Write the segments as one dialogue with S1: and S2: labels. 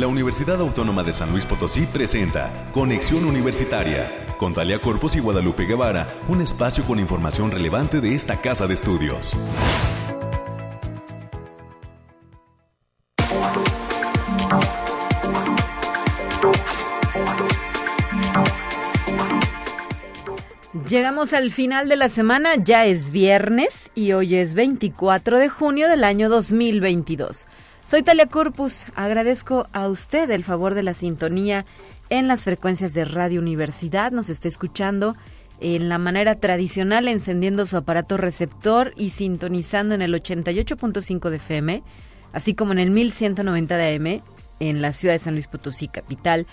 S1: la Universidad Autónoma de San Luis Potosí presenta Conexión Universitaria con Talia Corpus y Guadalupe Guevara, un espacio con información relevante de esta casa de estudios.
S2: Llegamos al final de la semana, ya es viernes y hoy es 24 de junio del año 2022. Soy Talia Corpus, agradezco a usted el favor de la sintonía en las frecuencias de Radio Universidad, nos está escuchando en la manera tradicional encendiendo su aparato receptor y sintonizando en el 88.5 de FM, así como en el 1190 de AM en la ciudad de San Luis Potosí, capital,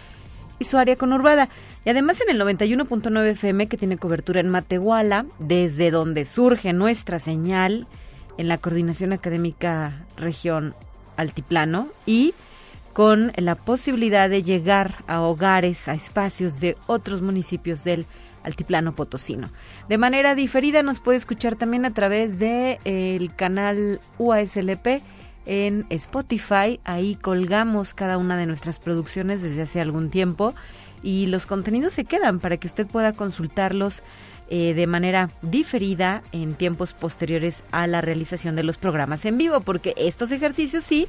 S2: y su área conurbada. Y además en el 91.9 FM que tiene cobertura en Matehuala, desde donde surge nuestra señal en la Coordinación Académica Región Altiplano y con la posibilidad de llegar a hogares, a espacios de otros municipios del Altiplano Potosino. De manera diferida nos puede escuchar también a través de el canal UASLP en Spotify. Ahí colgamos cada una de nuestras producciones desde hace algún tiempo y los contenidos se quedan para que usted pueda consultarlos eh, de manera diferida en tiempos posteriores a la realización de los programas en vivo, porque estos ejercicios sí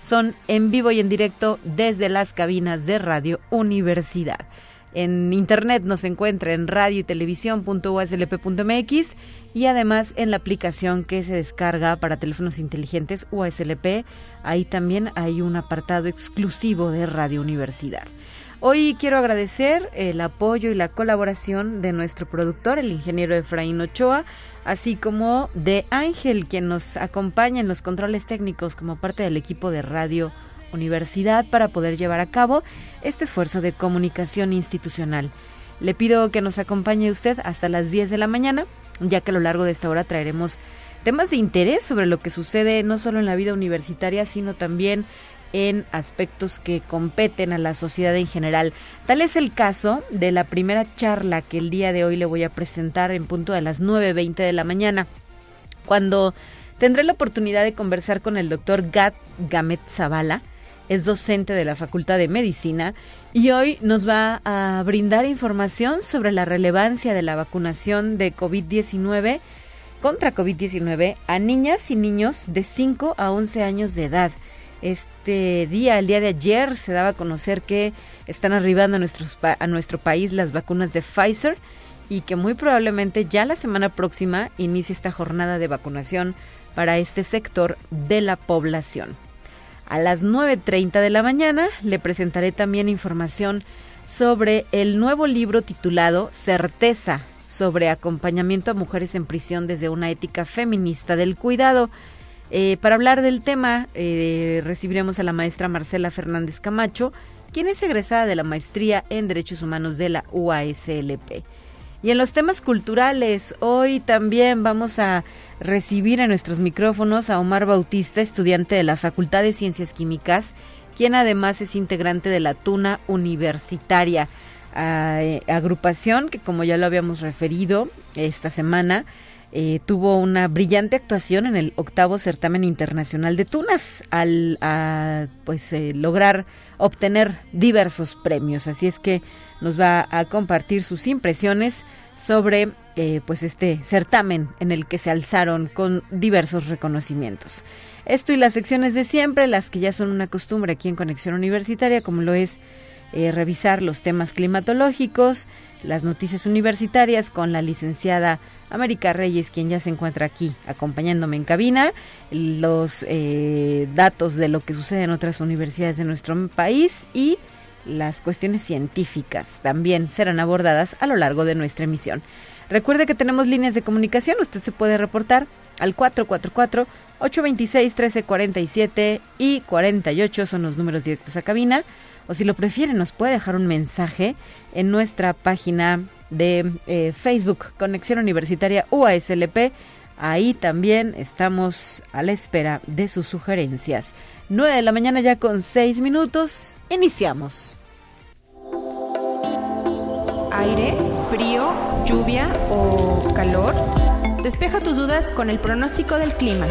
S2: son en vivo y en directo desde las cabinas de Radio Universidad. En internet nos encuentra en radio y televisión.uslp.mx y además en la aplicación que se descarga para teléfonos inteligentes USLP. Ahí también hay un apartado exclusivo de Radio Universidad. Hoy quiero agradecer el apoyo y la colaboración de nuestro productor, el ingeniero Efraín Ochoa, así como de Ángel, quien nos acompaña en los controles técnicos como parte del equipo de Radio Universidad para poder llevar a cabo este esfuerzo de comunicación institucional. Le pido que nos acompañe usted hasta las 10 de la mañana, ya que a lo largo de esta hora traeremos temas de interés sobre lo que sucede no solo en la vida universitaria, sino también en aspectos que competen a la sociedad en general. Tal es el caso de la primera charla que el día de hoy le voy a presentar en punto de las 9.20 de la mañana, cuando tendré la oportunidad de conversar con el doctor Gat Gamet Zavala, es docente de la Facultad de Medicina y hoy nos va a brindar información sobre la relevancia de la vacunación de COVID-19 contra COVID-19 a niñas y niños de 5 a 11 años de edad. Este día, el día de ayer, se daba a conocer que están arribando a, a nuestro país las vacunas de Pfizer y que muy probablemente ya la semana próxima inicie esta jornada de vacunación para este sector de la población. A las 9.30 de la mañana le presentaré también información sobre el nuevo libro titulado Certeza sobre acompañamiento a mujeres en prisión desde una ética feminista del cuidado. Eh, para hablar del tema, eh, recibiremos a la maestra Marcela Fernández Camacho, quien es egresada de la maestría en Derechos Humanos de la UASLP. Y en los temas culturales, hoy también vamos a recibir a nuestros micrófonos a Omar Bautista, estudiante de la Facultad de Ciencias Químicas, quien además es integrante de la Tuna Universitaria, eh, agrupación que como ya lo habíamos referido esta semana, eh, tuvo una brillante actuación en el octavo certamen internacional de tunas al pues eh, lograr obtener diversos premios. Así es que nos va a compartir sus impresiones sobre eh, pues este certamen en el que se alzaron con diversos reconocimientos. Esto y las secciones de siempre las que ya son una costumbre aquí en Conexión Universitaria como lo es revisar los temas climatológicos las noticias universitarias con la licenciada América Reyes, quien ya se encuentra aquí acompañándome en cabina, los eh, datos de lo que sucede en otras universidades de nuestro país y las cuestiones científicas también serán abordadas a lo largo de nuestra emisión. Recuerde que tenemos líneas de comunicación, usted se puede reportar al 444 826 1347 y 48 son los números directos a cabina o si lo prefiere nos puede dejar un mensaje en nuestra página de eh, Facebook Conexión Universitaria UASLP. Ahí también estamos a la espera de sus sugerencias. 9 de la mañana ya con 6 minutos. Iniciamos.
S3: Aire, frío, lluvia o calor. Despeja tus dudas con el pronóstico del clima.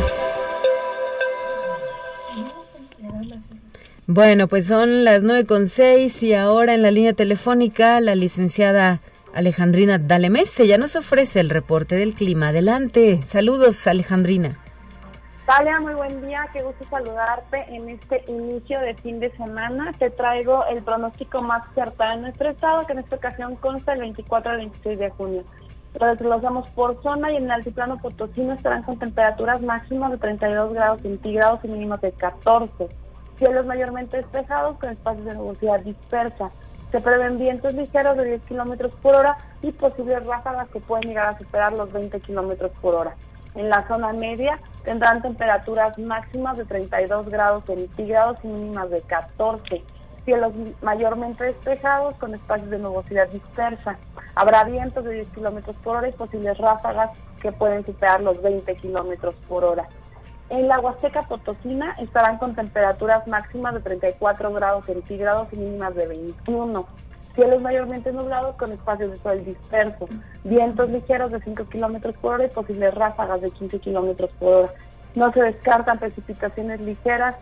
S2: Bueno, pues son las nueve con seis y ahora en la línea telefónica la licenciada Alejandrina Dalemés ya nos ofrece el reporte del clima. Adelante. Saludos, Alejandrina.
S4: Talia, muy buen día, qué gusto saludarte en este inicio de fin de semana. Te traigo el pronóstico más cercano de nuestro estado, que en esta ocasión consta el 24 al 26 de junio. Lo desglosamos por zona y en el altiplano potosino estarán con temperaturas máximas de 32 grados centígrados y mínimas de 14 cielos mayormente despejados con espacios de nubosidad dispersa. Se prevén vientos ligeros de 10 kilómetros por hora y posibles ráfagas que pueden llegar a superar los 20 kilómetros por hora. En la zona media tendrán temperaturas máximas de 32 grados centígrados y mínimas de 14. Cielos mayormente despejados con espacios de nubosidad dispersa. Habrá vientos de 10 kilómetros por hora y posibles ráfagas que pueden superar los 20 kilómetros por hora. En la Huasteca Potosina estarán con temperaturas máximas de 34 grados centígrados y mínimas de 21. Cielos mayormente nublados con espacios de sol dispersos. Vientos ligeros de 5 kilómetros por hora y posibles ráfagas de 15 kilómetros por hora. No se descartan precipitaciones ligeras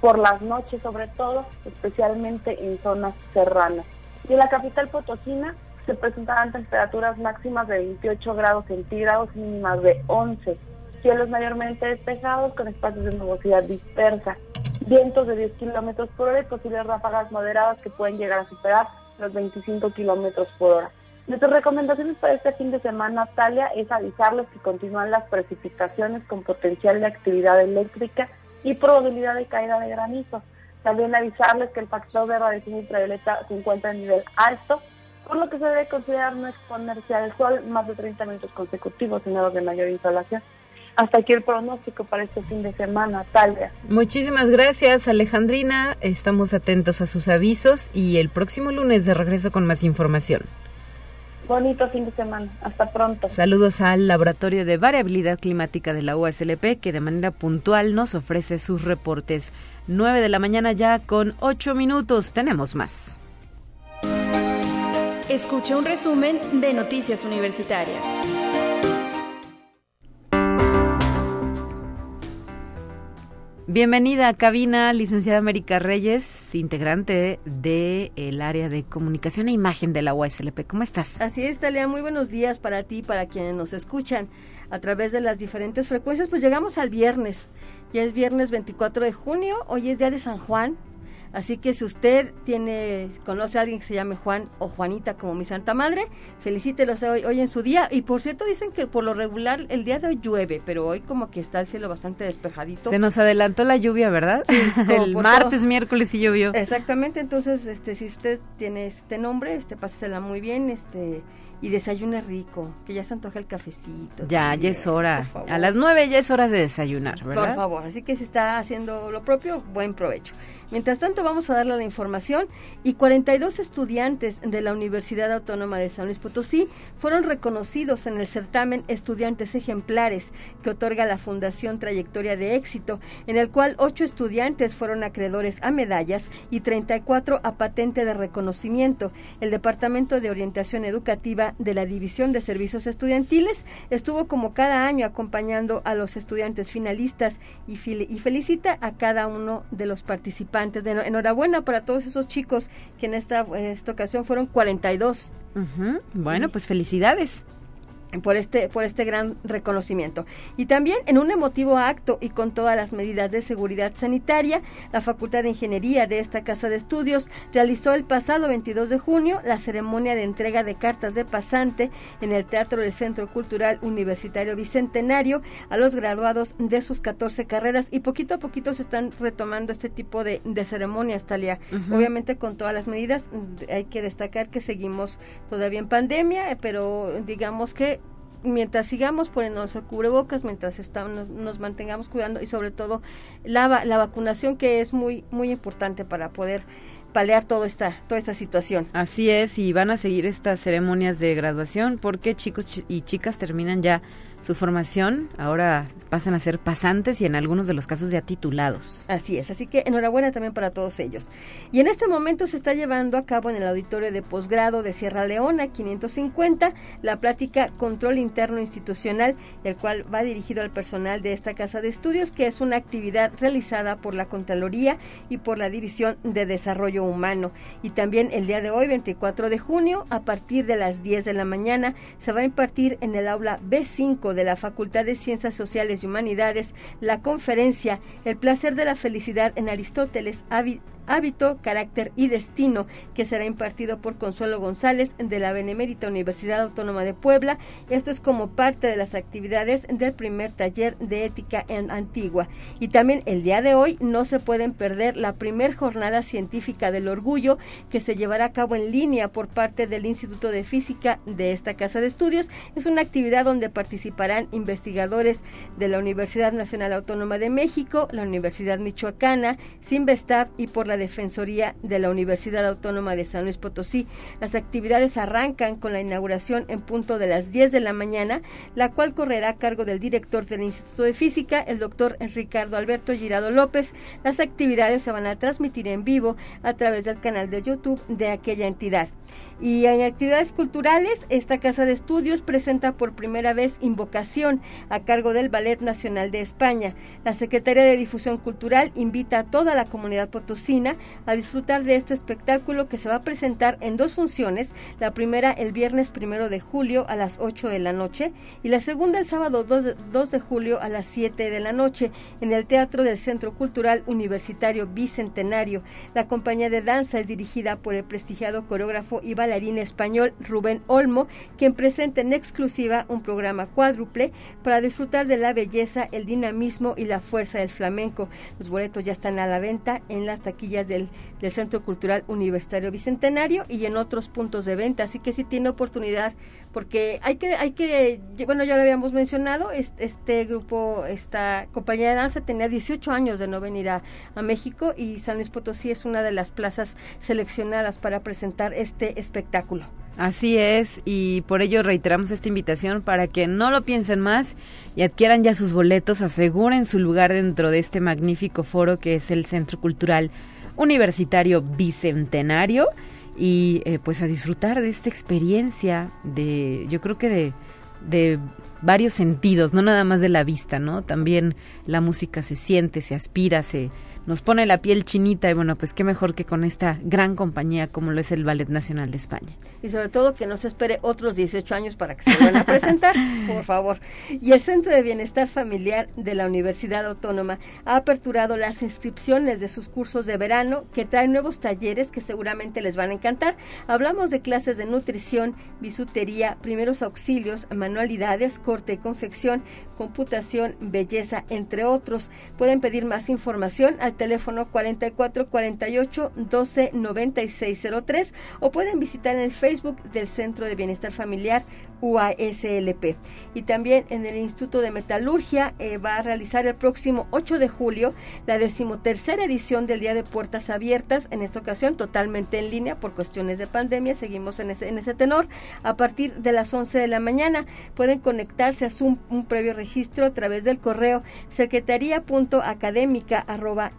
S4: por las noches, sobre todo, especialmente en zonas serranas. Y en la capital Potosina se presentarán temperaturas máximas de 28 grados centígrados y mínimas de 11 cielos mayormente despejados con espacios de nubosidad dispersa, vientos de 10 kilómetros por hora y posibles ráfagas moderadas que pueden llegar a superar los 25 kilómetros por hora. Nuestras recomendaciones para este fin de semana, Talia, es avisarles que continúan las precipitaciones con potencial de actividad eléctrica y probabilidad de caída de granizo. También avisarles que el factor de radiación ultravioleta se encuentra en nivel alto, por lo que se debe considerar no exponerse al sol más de 30 minutos consecutivos en horas de mayor insolación. Hasta aquí el pronóstico para este fin de semana, Talia.
S2: Muchísimas gracias, Alejandrina. Estamos atentos a sus avisos y el próximo lunes de regreso con más información.
S4: Bonito fin de semana. Hasta pronto.
S2: Saludos al Laboratorio de Variabilidad Climática de la USLP, que de manera puntual nos ofrece sus reportes. 9 de la mañana ya con 8 minutos. Tenemos más.
S3: Escucha un resumen de Noticias Universitarias.
S2: Bienvenida a cabina, licenciada América Reyes, integrante del el área de comunicación e imagen de la USLP. ¿Cómo estás?
S5: Así es, Talia. Muy buenos días para ti y para quienes nos escuchan a través de las diferentes frecuencias. Pues llegamos al viernes. Ya es viernes 24 de junio. Hoy es día de San Juan. Así que si usted tiene, conoce a alguien que se llame Juan o Juanita como mi Santa Madre, felicítelos hoy, hoy en su día. Y por cierto, dicen que por lo regular el día de hoy llueve, pero hoy como que está el cielo bastante despejadito.
S2: Se nos adelantó la lluvia, ¿verdad? Sí, el martes, miércoles y llovió.
S5: Exactamente, entonces este si usted tiene este nombre, este pásesela muy bien, este y desayune rico, que ya se antoja el cafecito.
S2: Ya, ya es hora. A las nueve ya es hora de desayunar, ¿verdad?
S5: Por favor, así que si está haciendo lo propio, buen provecho. Mientras tanto, vamos a darle la información y 42 estudiantes de la Universidad Autónoma de San Luis Potosí fueron reconocidos en el certamen Estudiantes Ejemplares que otorga la Fundación Trayectoria de Éxito, en el cual ocho estudiantes fueron acreedores a medallas y 34 a patente de reconocimiento. El Departamento de Orientación Educativa de la División de Servicios Estudiantiles estuvo como cada año acompañando a los estudiantes finalistas y, y felicita a cada uno de los participantes. De, enhorabuena para todos esos chicos que en esta, esta ocasión fueron 42.
S2: Bueno, pues felicidades
S5: por este, por este gran reconocimiento. Y también en un emotivo acto y con todas las medidas de seguridad sanitaria, la Facultad de Ingeniería de esta Casa de Estudios realizó el pasado 22 de junio la ceremonia de entrega de cartas de pasante en el Teatro del Centro Cultural Universitario Bicentenario a los graduados de sus 14 carreras y poquito a poquito se están retomando este tipo de, ceremonias, Talia. Obviamente con todas las medidas, hay que destacar que seguimos todavía en pandemia, pero digamos que mientras sigamos poniéndonos cubrebocas, mientras estamos, nos, mantengamos cuidando y sobre todo la, la vacunación que es muy, muy importante para poder paliar toda esta, toda esta situación.
S2: Así es, y van a seguir estas ceremonias de graduación porque chicos y chicas terminan ya su formación, ahora pasan a ser pasantes y en algunos de los casos ya titulados.
S5: Así es, así que enhorabuena también para todos ellos. Y en este momento se está llevando a cabo en el auditorio de posgrado de Sierra Leona 550 la plática Control Interno Institucional, el cual va dirigido al personal de esta casa de estudios, que es una actividad realizada por la Contraloría y por la División de Desarrollo Humano. Y también el día de hoy, 24 de junio, a partir de las 10 de la mañana, se va a impartir en el aula B5 de la Facultad de Ciencias Sociales y Humanidades la conferencia El placer de la felicidad en Aristóteles, Hábito, Carácter y Destino, que será impartido por Consuelo González de la Benemérita Universidad Autónoma de Puebla. Esto es como parte de las actividades del primer taller de ética en Antigua. Y también el día de hoy no se pueden perder la primer jornada científica del orgullo que se llevará a cabo en línea por parte del Instituto de Física de esta Casa de Estudios. Es una actividad donde participarán investigadores de la Universidad Nacional Autónoma de México, la Universidad Michoacana, Sinvestav y por la Defensoría de la Universidad Autónoma de San Luis Potosí. Las actividades arrancan con la inauguración en punto de las 10 de la mañana, la cual correrá a cargo del director del Instituto de Física, el doctor Ricardo Alberto Girado López. Las actividades se van a transmitir en vivo a través del canal de YouTube de aquella entidad. Y en actividades culturales, esta casa de estudios presenta por primera vez Invocación a cargo del Ballet Nacional de España. La Secretaría de Difusión Cultural invita a toda la comunidad potosina a disfrutar de este espectáculo que se va a presentar en dos funciones. La primera el viernes primero de julio a las 8 de la noche y la segunda el sábado 2 de, julio a las 7 de la noche en el Teatro del Centro Cultural Universitario Bicentenario. La compañía de danza es dirigida por el prestigiado coreógrafo Iván bailarín español Rubén Olmo, quien presenta en exclusiva un programa cuádruple para disfrutar de la belleza, el dinamismo y la fuerza del flamenco. Los boletos ya están a la venta en las taquillas del, Centro Cultural Universitario Bicentenario y en otros puntos de venta, así que si tiene oportunidad porque hay que, hay que, bueno, ya lo habíamos mencionado, este, grupo, esta compañía de danza tenía 18 años de no venir a, a, México y San Luis Potosí es una de las plazas seleccionadas para presentar este espectáculo.
S2: Así es, y por ello reiteramos esta invitación para que no lo piensen más y adquieran ya sus boletos, aseguren su lugar dentro de este magnífico foro que es el Centro Cultural Universitario Bicentenario y eh, pues a disfrutar de esta experiencia de, yo creo que de, de varios sentidos, no nada más de la vista, ¿no? También la música se siente, se aspira, se, nos pone la piel chinita y bueno, pues qué mejor que con esta gran compañía como lo es el Ballet Nacional de España.
S5: Y sobre todo que no se espere otros 18 años para que se vuelvan a presentar, por favor. Y el Centro de Bienestar Familiar de la Universidad Autónoma ha aperturado las inscripciones de sus cursos de verano que traen nuevos talleres que seguramente les van a encantar. Hablamos de clases de nutrición, bisutería, primeros auxilios, manualidades, corte y confección, computación, belleza, entre otros. Pueden pedir más información al teléfono 4448 12 9603 o pueden visitar en el Facebook del Centro de Bienestar Familiar UASLP. Y también en el Instituto de Metalurgia eh, va a realizar el próximo 8 de julio la decimotercera edición del Día de Puertas Abiertas, en esta ocasión totalmente en línea por cuestiones de pandemia, seguimos en ese, en ese tenor, a partir de las 11 de la mañana. Pueden conectarse a Zoom un previo registro a través del correo secretaría.académica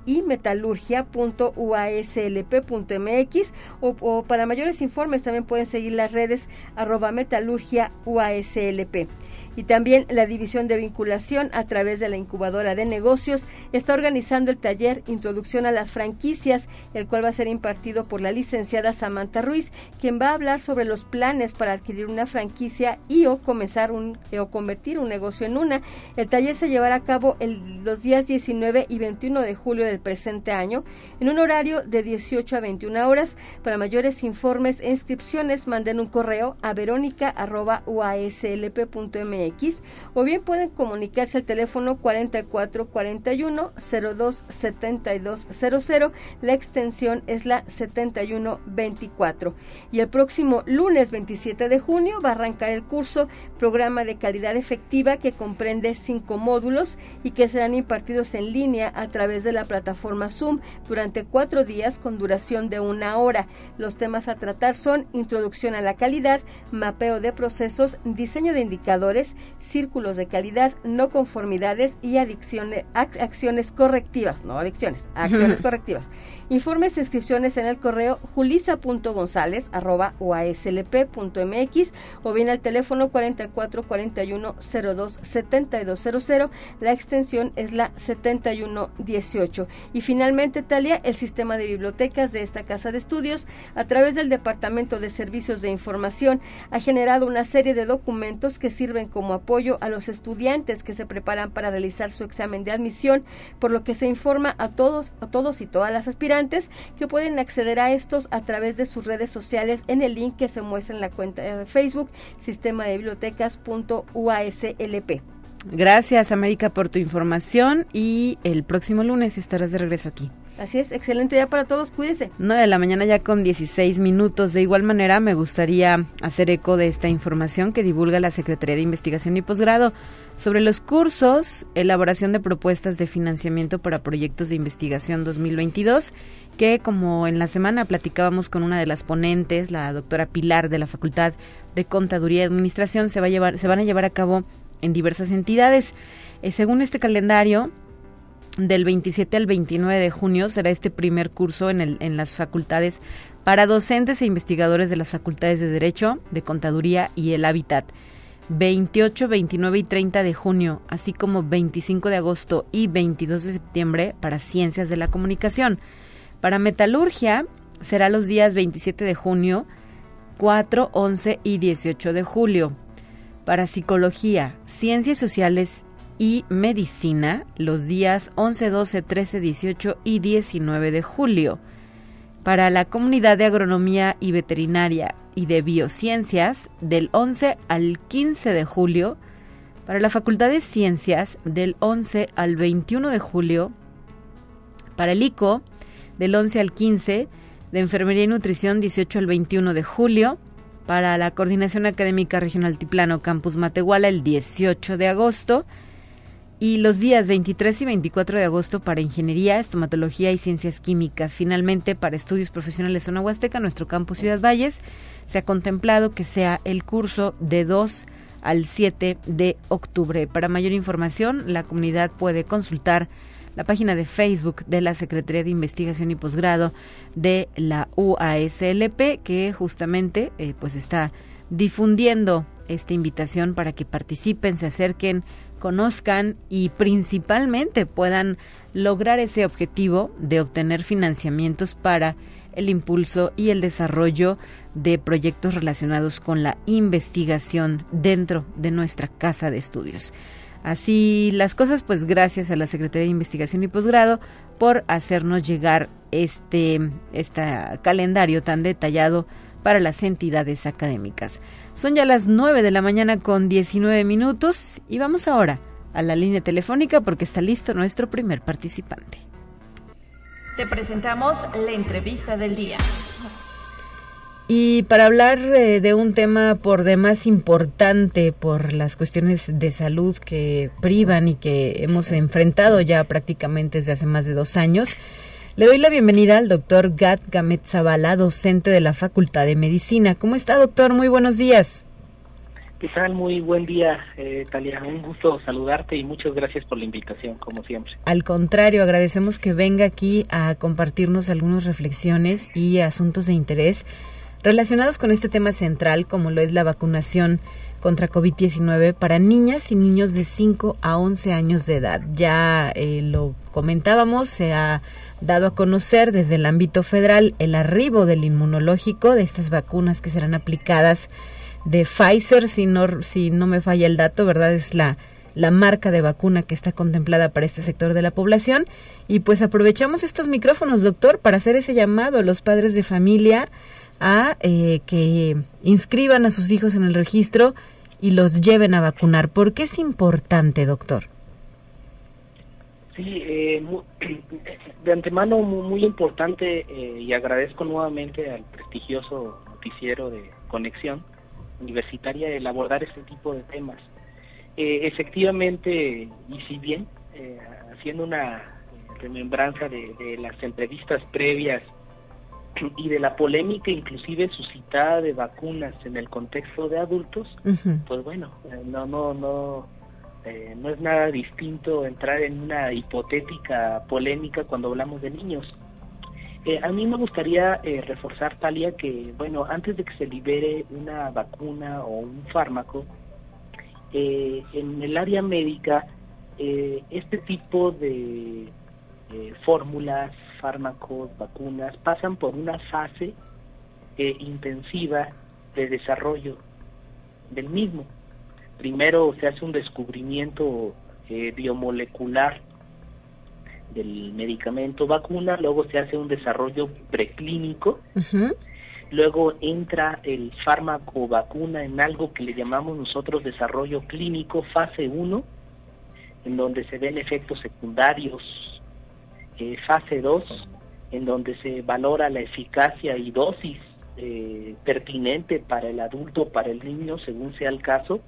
S5: y metalurgia.uaslp.mx o, o, para mayores informes también pueden seguir las redes arroba metalurgia UASLP y también la División de Vinculación a través de la Incubadora de Negocios está organizando el taller Introducción a las franquicias, el cual va a ser impartido por la licenciada Samantha Ruiz, quien va a hablar sobre los planes para adquirir una franquicia y o comenzar un o convertir un negocio en una. El taller se llevará a cabo el, los días 19 y 21 de julio del presente año en un horario de 18 a 21 horas. Para mayores informes e inscripciones manden un correo a verónica@uaslp.mx o bien pueden comunicarse al teléfono 4441 02 7200. La extensión es la 7124. Y el próximo lunes 27 de junio va a arrancar el curso Programa de Calidad Efectiva que comprende cinco módulos y que serán impartidos en línea a través de la plataforma Zoom durante cuatro días con duración de una hora. Los temas a tratar son introducción a la calidad, mapeo de procesos procesos, diseño de indicadores, círculos de calidad, no conformidades y adicciones, acciones correctivas, no adicciones, acciones correctivas. Informes e inscripciones en el correo julisa.gonzález.uaslp.mx o bien al teléfono 4441 02 7200. La extensión es la 7118. Y finalmente, Talia, el sistema de bibliotecas de esta casa de estudios, a través del Departamento de Servicios de Información, ha generado una serie de documentos que sirven como apoyo a los estudiantes que se preparan para realizar su examen de admisión, por lo que se informa a todos, a todos y todas las aspirantes que pueden acceder a estos a través de sus redes sociales en el link que se muestra en la cuenta de Facebook sistema de bibliotecas.uaslp.
S2: Gracias América por tu información y el próximo lunes estarás de regreso aquí.
S5: Así es, excelente día para todos, cuídense.
S2: 9 de la mañana ya con 16 minutos. De igual manera, me gustaría hacer eco de esta información que divulga la Secretaría de Investigación y Posgrado sobre los cursos, elaboración de propuestas de financiamiento para proyectos de investigación 2022, que como en la semana platicábamos con una de las ponentes, la doctora Pilar de la Facultad de Contaduría y Administración, se, va a llevar, se van a llevar a cabo en diversas entidades. Eh, según este calendario, del 27 al 29 de junio será este primer curso en, el, en las facultades para docentes e investigadores de las facultades de Derecho, de Contaduría y el Hábitat. 28, 29 y 30 de junio, así como 25 de agosto y 22 de septiembre para Ciencias de la Comunicación. Para Metalurgia será los días 27 de junio, 4, 11 y 18 de julio. Para Psicología, Ciencias Sociales y Medicina los días 11, 12, 13, 18 y 19 de julio. Para la comunidad de agronomía y veterinaria y de biociencias del 11 al 15 de julio. Para la Facultad de Ciencias del 11 al 21 de julio. Para el ICO del 11 al 15. De Enfermería y Nutrición 18 al 21 de julio. Para la Coordinación Académica Regional Tiplano Campus Matehuala el 18 de agosto y los días 23 y 24 de agosto para Ingeniería, Estomatología y Ciencias Químicas. Finalmente, para Estudios Profesionales Zona Huasteca, nuestro campus Ciudad Valles, se ha contemplado que sea el curso de 2 al 7 de octubre. Para mayor información, la comunidad puede consultar la página de Facebook de la Secretaría de Investigación y Posgrado de la UASLP, que justamente eh, pues está difundiendo esta invitación para que participen, se acerquen conozcan y principalmente puedan lograr ese objetivo de obtener financiamientos para el impulso y el desarrollo de proyectos relacionados con la investigación dentro de nuestra casa de estudios. Así las cosas, pues gracias a la Secretaría de Investigación y Posgrado por hacernos llegar este, este calendario tan detallado para las entidades académicas. Son ya las 9 de la mañana con 19 minutos y vamos ahora a la línea telefónica porque está listo nuestro primer participante.
S3: Te presentamos la entrevista del día.
S2: Y para hablar eh, de un tema por demás importante por las cuestiones de salud que privan y que hemos enfrentado ya prácticamente desde hace más de dos años, le doy la bienvenida al doctor Gat Gamet Zavala, docente de la Facultad de Medicina. ¿Cómo está, doctor? Muy buenos días.
S6: ¿Qué tal? Muy buen día, eh, Talia. Un gusto saludarte y muchas gracias por la invitación, como siempre.
S2: Al contrario, agradecemos que venga aquí a compartirnos algunas reflexiones y asuntos de interés relacionados con este tema central, como lo es la vacunación contra COVID-19 para niñas y niños de 5 a 11 años de edad. Ya eh, lo comentábamos, se ha dado a conocer desde el ámbito federal el arribo del inmunológico de estas vacunas que serán aplicadas de Pfizer, si no, me falla el dato, ¿verdad? Es la, la marca de vacuna que está contemplada para este sector de la población. Y pues aprovechamos estos micrófonos, doctor, para hacer ese llamado a los padres de familia a eh, que inscriban a sus hijos en el registro y los lleven a vacunar. ¿Por qué es importante, doctor?
S6: Sí, eh, de antemano muy, importante eh, y agradezco nuevamente al prestigioso noticiero de Conexión Universitaria el abordar este tipo de temas. Eh, efectivamente, y si bien haciendo una remembranza de, las entrevistas previas y de la polémica inclusive suscitada de vacunas en el contexto de adultos, pues bueno, eh, no, no, no, eh, no es nada distinto entrar en una hipotética polémica cuando hablamos de niños. Eh, a mí me gustaría reforzar, Talia, que bueno, antes de que se libere una vacuna o un fármaco, en el área médica, este tipo de fórmulas, fármacos, vacunas, pasan por una fase eh, intensiva de desarrollo del mismo. Primero se hace un descubrimiento eh, biomolecular del medicamento vacuna, luego se hace un desarrollo preclínico, luego entra el fármaco vacuna en algo que le llamamos nosotros desarrollo clínico, fase 1, en donde se ven efectos secundarios eh, fase 2, en donde se valora la eficacia y dosis eh, pertinente para el adulto, para el niño, según sea el caso.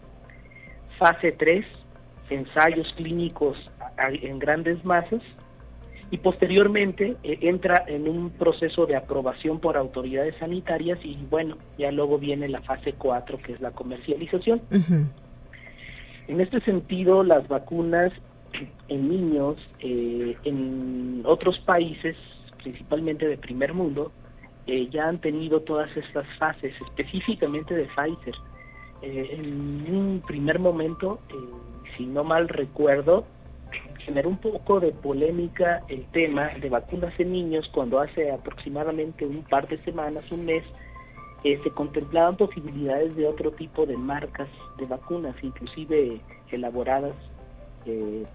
S6: Fase 3, ensayos clínicos en grandes masas. Y posteriormente eh, entra en un proceso de aprobación por autoridades sanitarias y bueno, ya luego viene la fase 4, que es la comercialización. En este sentido, las vacunas en niños eh, en otros países, principalmente de primer mundo, eh, ya han tenido todas estas fases, específicamente de Pfizer. Eh, en un primer momento, si no mal recuerdo, generó un poco de polémica el tema de vacunas en niños cuando hace aproximadamente un par de semanas, un mes, se contemplaban posibilidades de otro tipo de marcas de vacunas, inclusive elaboradas en,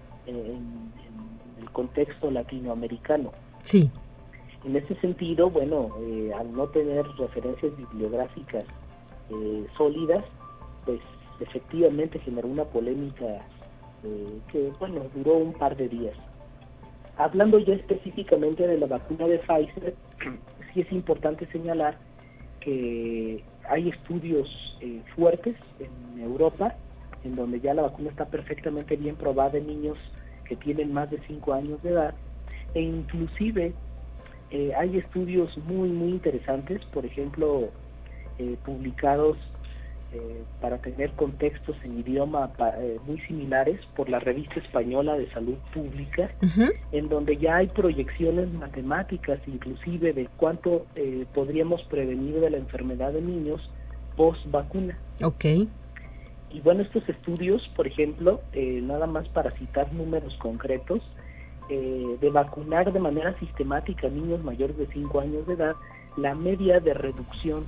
S6: el contexto latinoamericano.
S2: Sí.
S6: En ese sentido, bueno, eh, al no tener referencias bibliográficas eh, sólidas, pues efectivamente generó una polémica eh, que, bueno, duró un par de días. Hablando ya específicamente de la vacuna de Pfizer, sí es importante señalar que hay estudios fuertes en Europa en donde ya la vacuna está perfectamente bien probada en niños que tienen más de 5 años de edad e inclusive eh, hay estudios muy muy interesantes, por ejemplo, eh, publicados eh, para tener contextos en idioma muy similares por la revista española de salud pública, en donde ya hay proyecciones matemáticas inclusive de cuánto podríamos prevenir de la enfermedad de niños post vacuna.
S2: Okay.
S6: Y bueno, estos estudios, por ejemplo, eh, nada más para citar números concretos, eh, de vacunar de manera sistemática a niños mayores de 5 años de edad, la media de reducción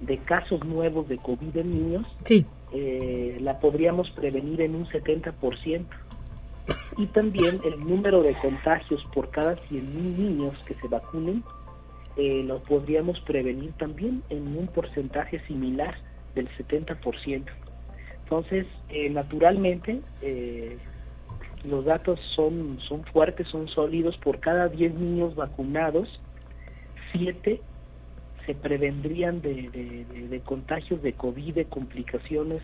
S6: de casos nuevos de COVID en niños,
S2: sí.
S6: Eh, la podríamos prevenir en un 70%. Y también el número de contagios por cada 100.000 niños que se vacunen, lo podríamos prevenir también en un porcentaje similar del 70%. Entonces, eh, naturalmente, eh, los datos son, son fuertes, son sólidos. Por cada 10 niños vacunados, 7 se prevendrían de, contagios de COVID, de complicaciones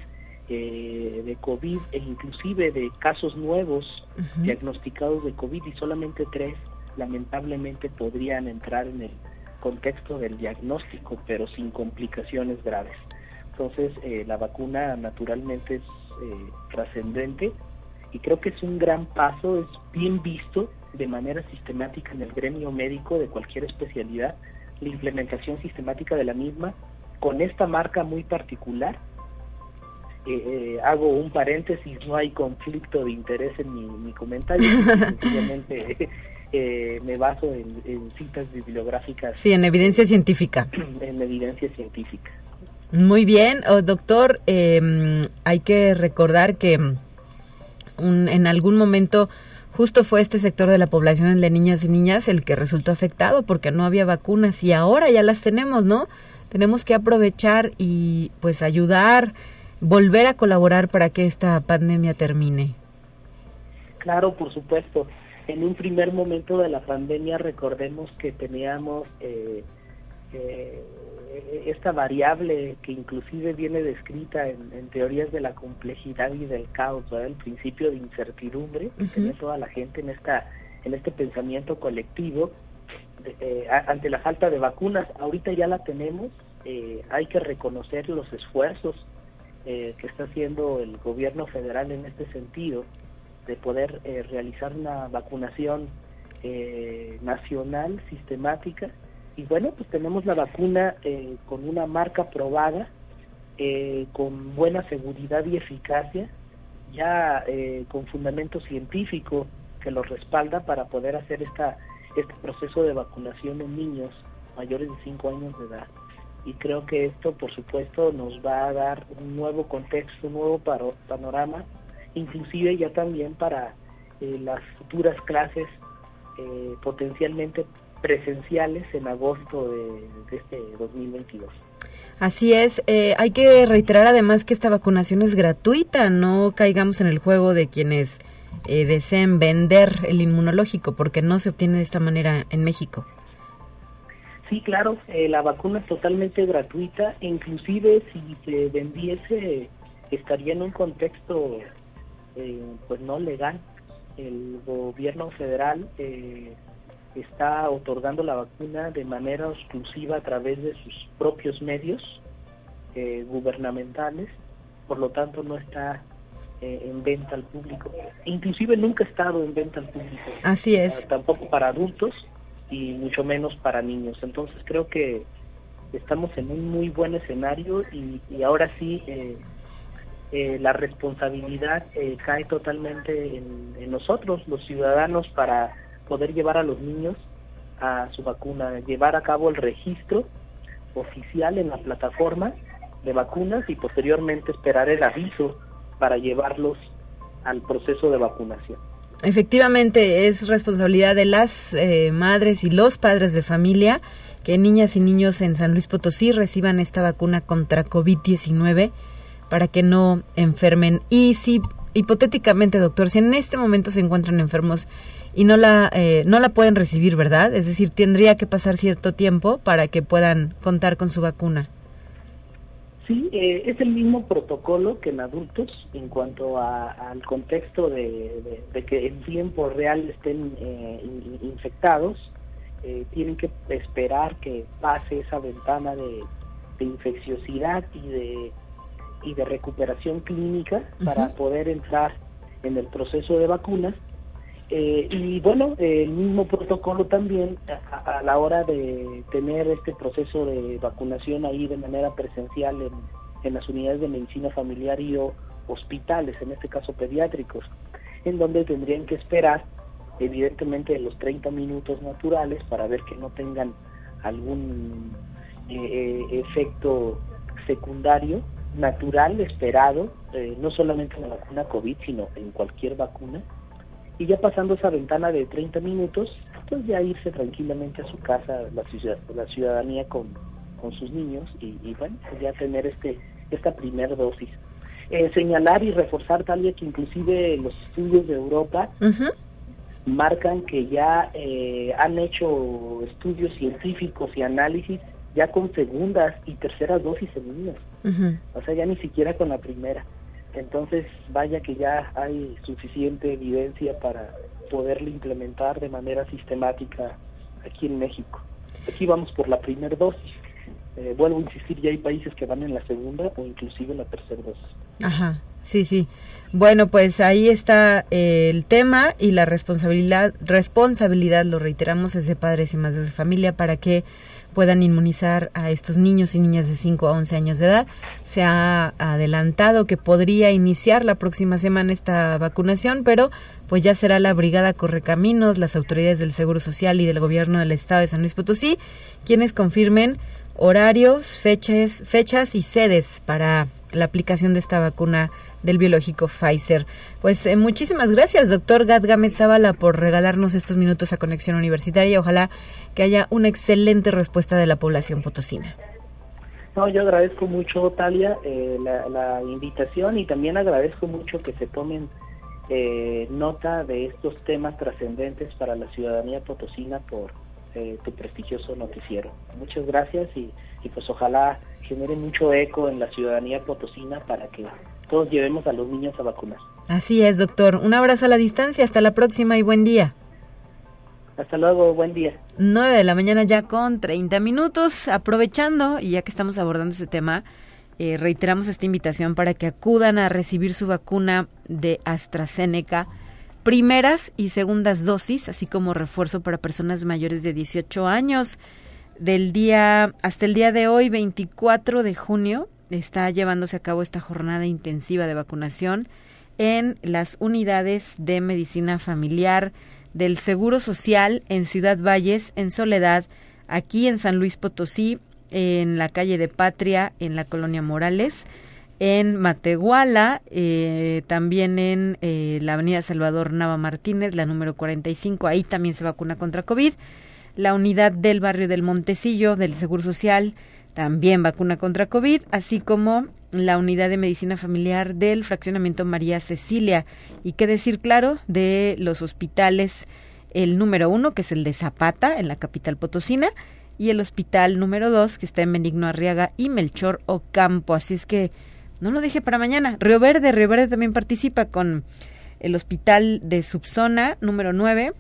S6: eh, de COVID e inclusive de casos nuevos diagnosticados de COVID y solamente 3 lamentablemente podrían entrar en el contexto del diagnóstico, pero sin complicaciones graves. Entonces, eh, la vacuna naturalmente es eh, trascendente y creo que es un gran paso, es bien visto de manera sistemática en el gremio médico de cualquier especialidad, la implementación sistemática de la misma con esta marca muy particular. Eh, hago un paréntesis, no hay conflicto de interés en mi, comentario, simplemente me baso en, en, citas bibliográficas.
S2: Sí, en evidencia científica.
S6: En evidencia científica.
S2: Muy bien, oh, doctor, em, hay que recordar que mm, en algún momento justo fue este sector de la población de niños y niñas el que resultó afectado porque no había vacunas y ahora ya las tenemos, ¿no? Tenemos que aprovechar y pues ayudar, volver a colaborar para que esta pandemia termine.
S6: Claro, por supuesto. En un primer momento de la pandemia recordemos que teníamos eh, eh, esta variable que inclusive viene descrita en, teorías de la complejidad y del caos, el principio de incertidumbre que tiene toda la gente en esta en este pensamiento colectivo eh, ante la falta de vacunas. Ahorita ya la tenemos, eh, hay que reconocer los esfuerzos que está haciendo el gobierno federal en este sentido, de poder realizar una vacunación nacional sistemática. Y bueno, pues tenemos la vacuna con una marca probada, con buena seguridad y eficacia, ya con fundamento científico que lo respalda para poder hacer esta este proceso de vacunación en niños mayores de 5 años de edad. Y creo que esto, por supuesto, nos va a dar un nuevo contexto, un nuevo panorama, inclusive ya también para eh, las futuras clases eh, potencialmente presenciales en agosto de, este 2022.
S2: Así es, eh, hay que reiterar además que esta vacunación es gratuita, no caigamos en el juego de quienes eh, deseen vender el inmunológico, porque no se obtiene de esta manera en México.
S6: Sí, claro, eh, la vacuna es totalmente gratuita, inclusive si se vendiese estaría en un contexto eh, pues no legal. El gobierno federal está otorgando la vacuna de manera exclusiva a través de sus propios medios gubernamentales, por lo tanto no está eh, en venta al público. Inclusive nunca ha estado en venta al público.
S2: Así es.
S6: Tampoco para adultos y mucho menos para niños. Entonces creo que estamos en un muy buen escenario y, ahora sí eh, eh, la responsabilidad cae totalmente en, en, nosotros, los ciudadanos, para poder llevar a los niños a su vacuna, llevar a cabo el registro oficial en la plataforma de vacunas y posteriormente esperar el aviso para llevarlos al proceso de vacunación.
S2: Efectivamente, es responsabilidad de las eh, madres y los padres de familia que niñas y niños en San Luis Potosí reciban esta vacuna contra COVID-19 para que no enfermen. Y si hipotéticamente, doctor, si en este momento se encuentran enfermos y no la, eh, no la pueden recibir, ¿verdad? Es decir, tendría que pasar cierto tiempo para que puedan contar con su vacuna.
S6: Sí, eh, es el mismo protocolo que en adultos en cuanto al contexto de, que en tiempo real estén eh, infectados. Eh, tienen que esperar que pase esa ventana de, infecciosidad y de, y de recuperación clínica para poder entrar en el proceso de vacunas eh, y bueno, el mismo protocolo también a, la hora de tener este proceso de vacunación ahí de manera presencial en, las unidades de medicina familiar y o hospitales, en este caso pediátricos, en donde tendrían que esperar evidentemente los 30 minutos naturales para ver que no tengan algún eh, eh, efecto secundario natural esperado, no solamente en la vacuna COVID, sino en cualquier vacuna y ya pasando esa ventana de 30 minutos, pues ya irse tranquilamente a su casa, la, la ciudadanía con, con sus niños y, bueno, pues ya tener este esta primera dosis. Eh, señalar y reforzar, Talia, que inclusive los estudios de Europa marcan que ya eh, han hecho estudios científicos y análisis ya con segundas y terceras dosis en niños. O sea, ya ni siquiera con la primera. Entonces, vaya que ya hay suficiente evidencia para poderlo implementar de manera sistemática aquí en México. Aquí vamos por la primera dosis. Eh, vuelvo a insistir, ya hay países que van en la segunda o inclusive en la tercera dosis.
S2: Ajá, sí, sí. Bueno, pues ahí está eh, el tema y la responsabilidad, responsabilidad, lo reiteramos, es de padres y madres de familia para que puedan inmunizar a estos niños y niñas de 5 a 11 años de edad. Se ha adelantado que podría iniciar la próxima semana esta vacunación, pero pues ya será la Brigada Correcaminos, las autoridades del Seguro Social y del Gobierno del Estado de San Luis Potosí quienes confirmen horarios, fechas, fechas y sedes para la aplicación de esta vacuna del biológico Pfizer. Pues eh, muchísimas gracias, doctor Gadgamet Zavala, por regalarnos estos minutos a Conexión Universitaria. Ojalá que haya una excelente respuesta de la población potosina.
S6: No, yo agradezco mucho, Talia, eh, la, invitación y también agradezco mucho que se tomen eh, nota de estos temas trascendentes para la ciudadanía potosina por tu prestigioso noticiero. Muchas gracias y, y pues ojalá genere mucho eco en la ciudadanía potosina para que todos llevemos a los niños a vacunar.
S2: Así es, doctor. Un abrazo a la distancia. Hasta la próxima y buen día.
S6: Hasta luego, buen día.
S2: 9 de la mañana ya con 30 minutos. Aprovechando, y ya que estamos abordando ese tema, eh, reiteramos esta invitación para que acudan a recibir su vacuna de AstraZeneca, primeras y segundas dosis, así como refuerzo para personas mayores de 18 años. Del día hasta el día de hoy, 24 de junio, está llevándose a cabo esta jornada intensiva de vacunación en las unidades de medicina familiar del Seguro Social en Ciudad Valles, en Soledad, aquí en San Luis Potosí, en la calle de Patria, en la colonia Morales, en Matehuala, eh, también en eh, la avenida Salvador Nava Martínez, la número 45, ahí también se vacuna contra COVID. La unidad del barrio del Montecillo del Seguro Social también vacuna contra COVID, así como la unidad de medicina familiar del fraccionamiento María Cecilia. Y qué decir, claro, de los hospitales, el número uno, que es el de Zapata, en la capital potosina, y el hospital número dos, que está en Benigno Arriaga y Melchor Ocampo. Así es que no lo dije para mañana. Río Verde, Río Verde también participa con el hospital de Subzona número 9,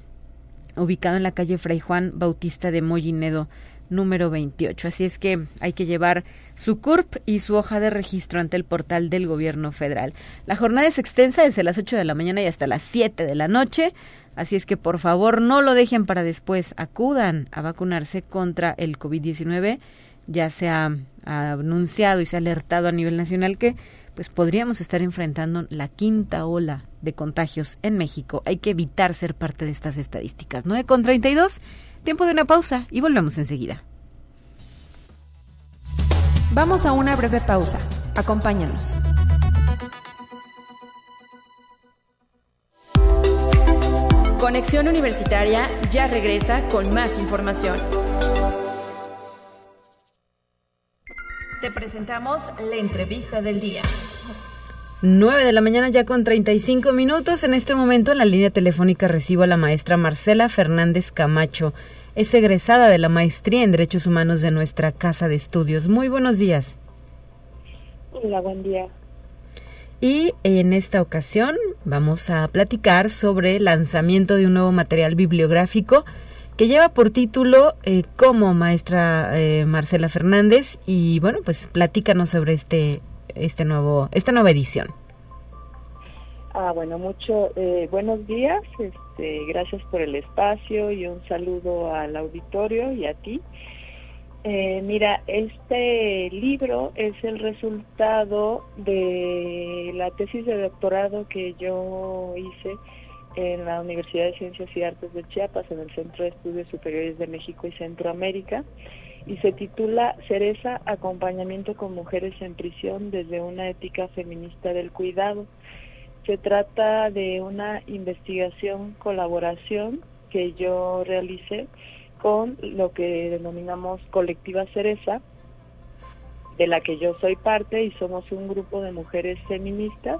S2: ubicado en la calle Fray Juan Bautista de Mollinedo número 28. Así es que hay que llevar su CURP y su hoja de registro ante el portal del gobierno federal. La jornada es extensa desde las 8 de la mañana y hasta las 7 de la noche. Así es que por favor no lo dejen para después, acudan a vacunarse contra el COVID-19. Ya se ha, anunciado y se ha alertado a nivel nacional que pues podríamos estar enfrentando la quinta ola de contagios en México. Hay que evitar ser parte de estas estadísticas. 9 con 32, tiempo de una pausa y volvemos enseguida.
S3: Vamos a una breve pausa. Acompáñanos. Conexión Universitaria ya regresa con más información. Te presentamos la entrevista del día.
S2: 9 de la mañana ya con 35 minutos. En este momento en la línea telefónica recibo a la maestra Marcela Fernández Camacho. Es egresada de la maestría en Derechos Humanos de nuestra Casa de Estudios. Muy buenos días.
S7: Hola, buen día.
S2: Y en esta ocasión vamos a platicar sobre el lanzamiento de un nuevo material bibliográfico que lleva por título eh, como maestra eh, Marcela Fernández y bueno pues platícanos sobre este este nuevo esta nueva edición.
S7: Ah, bueno, mucho eh, buenos días, este, gracias por el espacio y un saludo al auditorio y a ti. Eh, mira, este libro es el resultado de la tesis de doctorado que yo hice en la Universidad de Ciencias y Artes de Chiapas, en el Centro de Estudios Superiores de México y Centroamérica, y se titula Cereza, acompañamiento con mujeres en prisión desde una ética feminista del cuidado. Se trata de una investigación, colaboración que yo realicé con lo que denominamos colectiva Cereza, de la que yo soy parte y somos un grupo de mujeres feministas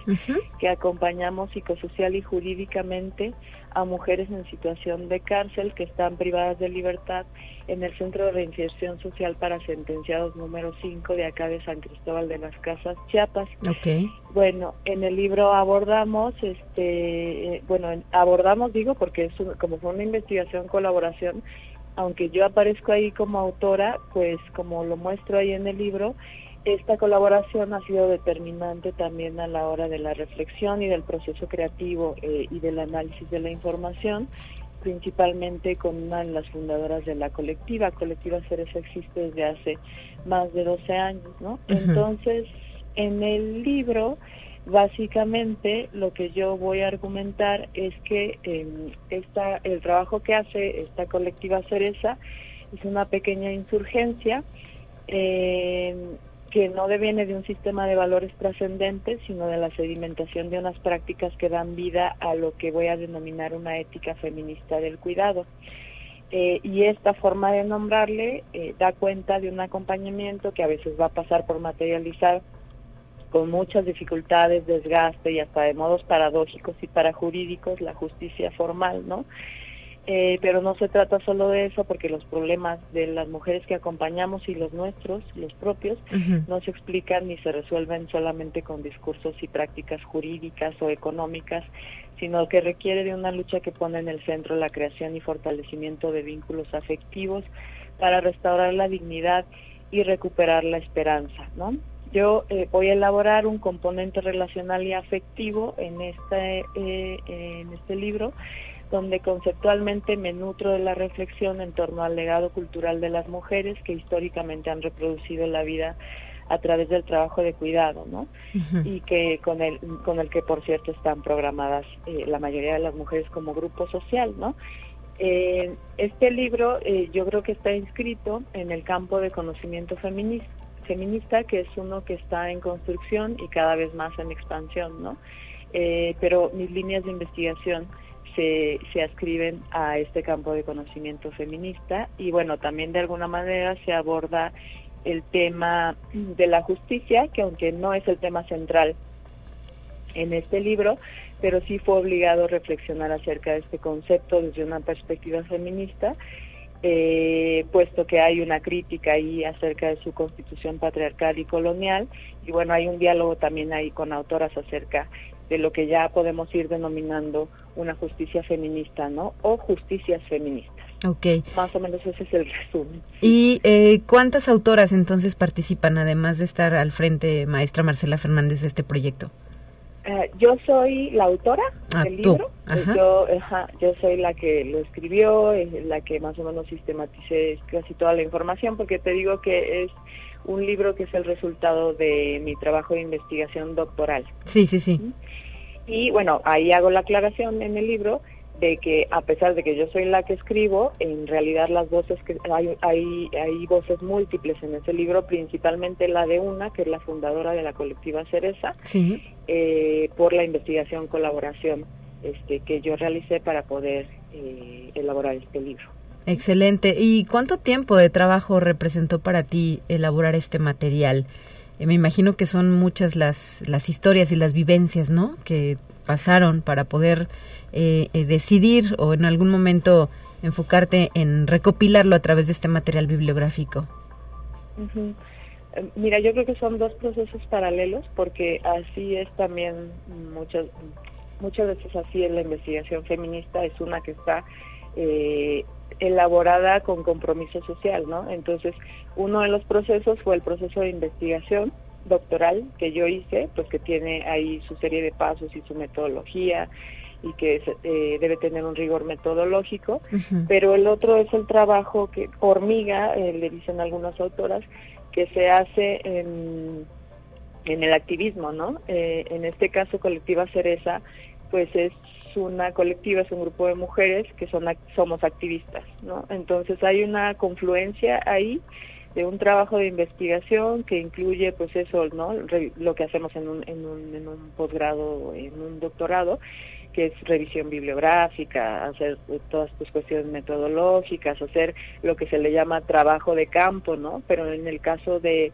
S7: que acompañamos psicosocial y jurídicamente a mujeres en situación de cárcel que están privadas de libertad en el Centro de Reinserción Social para Sentenciados número 5 de acá de San Cristóbal de las Casas, Chiapas.
S2: Okay.
S7: Bueno, en el libro abordamos, este, eh, bueno, abordamos, digo, porque es como fue una investigación, colaboración, aunque yo aparezco ahí como autora, pues como lo muestro ahí en el libro, esta colaboración ha sido determinante también a la hora de la reflexión y del proceso creativo eh, y del análisis de la información, principalmente con una de las fundadoras de la colectiva. Colectiva Ceres existe desde hace más de 12 años, ¿no? Entonces, en el libro Básicamente lo que yo voy a argumentar es que eh, esta, el trabajo que hace esta colectiva Cereza es una pequeña insurgencia eh, que no deviene de un sistema de valores trascendentes, sino de la sedimentación de unas prácticas que dan vida a lo que voy a denominar una ética feminista del cuidado. Eh, y esta forma de nombrarle eh, da cuenta de un acompañamiento que a veces va a pasar por materializar con muchas dificultades, desgaste y hasta de modos paradójicos y para jurídicos la justicia formal, ¿no? Eh, pero no se trata solo de eso porque los problemas de las mujeres que acompañamos y los nuestros, los propios, no se explican ni se resuelven solamente con discursos y prácticas jurídicas o económicas, sino que requiere de una lucha que pone en el centro la creación y fortalecimiento de vínculos afectivos para restaurar la dignidad y recuperar la esperanza, ¿no? Yo eh, voy a elaborar un componente relacional y afectivo en este, eh, en este libro donde conceptualmente me nutro de la reflexión en torno al legado cultural de las mujeres que históricamente han reproducido la vida a través del trabajo de cuidado, ¿no? Y que con el con el que por cierto están programadas eh, la mayoría de las mujeres como grupo social, ¿no? Eh, este libro eh, yo creo que está inscrito en el campo de conocimiento feminista, feminista, que es uno que está en construcción y cada vez más en expansión, ¿no? pero mis líneas de investigación se, se ascriben a este campo de conocimiento feminista y bueno, también de alguna manera se aborda el tema de la justicia, que aunque no es el tema central en este libro, pero sí fue obligado a reflexionar acerca de este concepto desde una perspectiva feminista, eh, puesto que hay una crítica ahí acerca de su constitución patriarcal y colonial, y bueno, hay un diálogo también ahí con autoras acerca de lo que ya podemos ir denominando una justicia feminista, ¿no? O justicias feministas.
S2: Ok.
S7: Más o menos ese es el resumen.
S2: ¿Y eh, cuántas autoras entonces participan, además de estar al frente maestra Marcela Fernández de este proyecto?
S7: Eh, yo soy la autora
S2: ah,
S7: del libro. Yo, yo soy la que lo escribió, la que más o menos sistematicé casi toda la información, porque te digo que es un libro que es el resultado de mi trabajo de investigación doctoral.
S2: Sí, sí, sí.
S7: Y bueno, ahí hago la aclaración en el libro de que a pesar de que yo soy la que escribo, en realidad las voces que hay, hay, hay voces múltiples en ese libro, principalmente la de una, que es la fundadora de la colectiva Cereza,
S2: sí.
S7: eh, por la investigación colaboración este, que yo realicé para poder eh, elaborar este libro.
S2: Excelente. ¿Y cuánto tiempo de trabajo representó para ti elaborar este material? Eh, me imagino que son muchas las, las historias y las vivencias, ¿no? Que pasaron para poder eh, eh, decidir o en algún momento enfocarte en recopilarlo a través de este material bibliográfico.
S7: Mira, yo creo que son dos procesos paralelos porque así es también muchas muchas veces así en la investigación feminista es una que está eh, elaborada con compromiso social, ¿no? Entonces, uno de los procesos fue el proceso de investigación doctoral que yo hice, pues que tiene ahí su serie de pasos y su metodología y que eh, debe tener un rigor metodológico, pero el otro es el trabajo que hormiga, eh, le dicen algunas autoras, que se hace en, en el activismo, ¿no? Eh, en este caso, Colectiva Cereza, pues es una colectiva, es un grupo de mujeres que son somos activistas, ¿no? Entonces hay una confluencia ahí de un trabajo de investigación que incluye pues eso, ¿no? lo que hacemos en un, en un, en un posgrado, en un doctorado, que es revisión bibliográfica, hacer todas tus cuestiones metodológicas, hacer lo que se le llama trabajo de campo, ¿no? Pero en el caso de,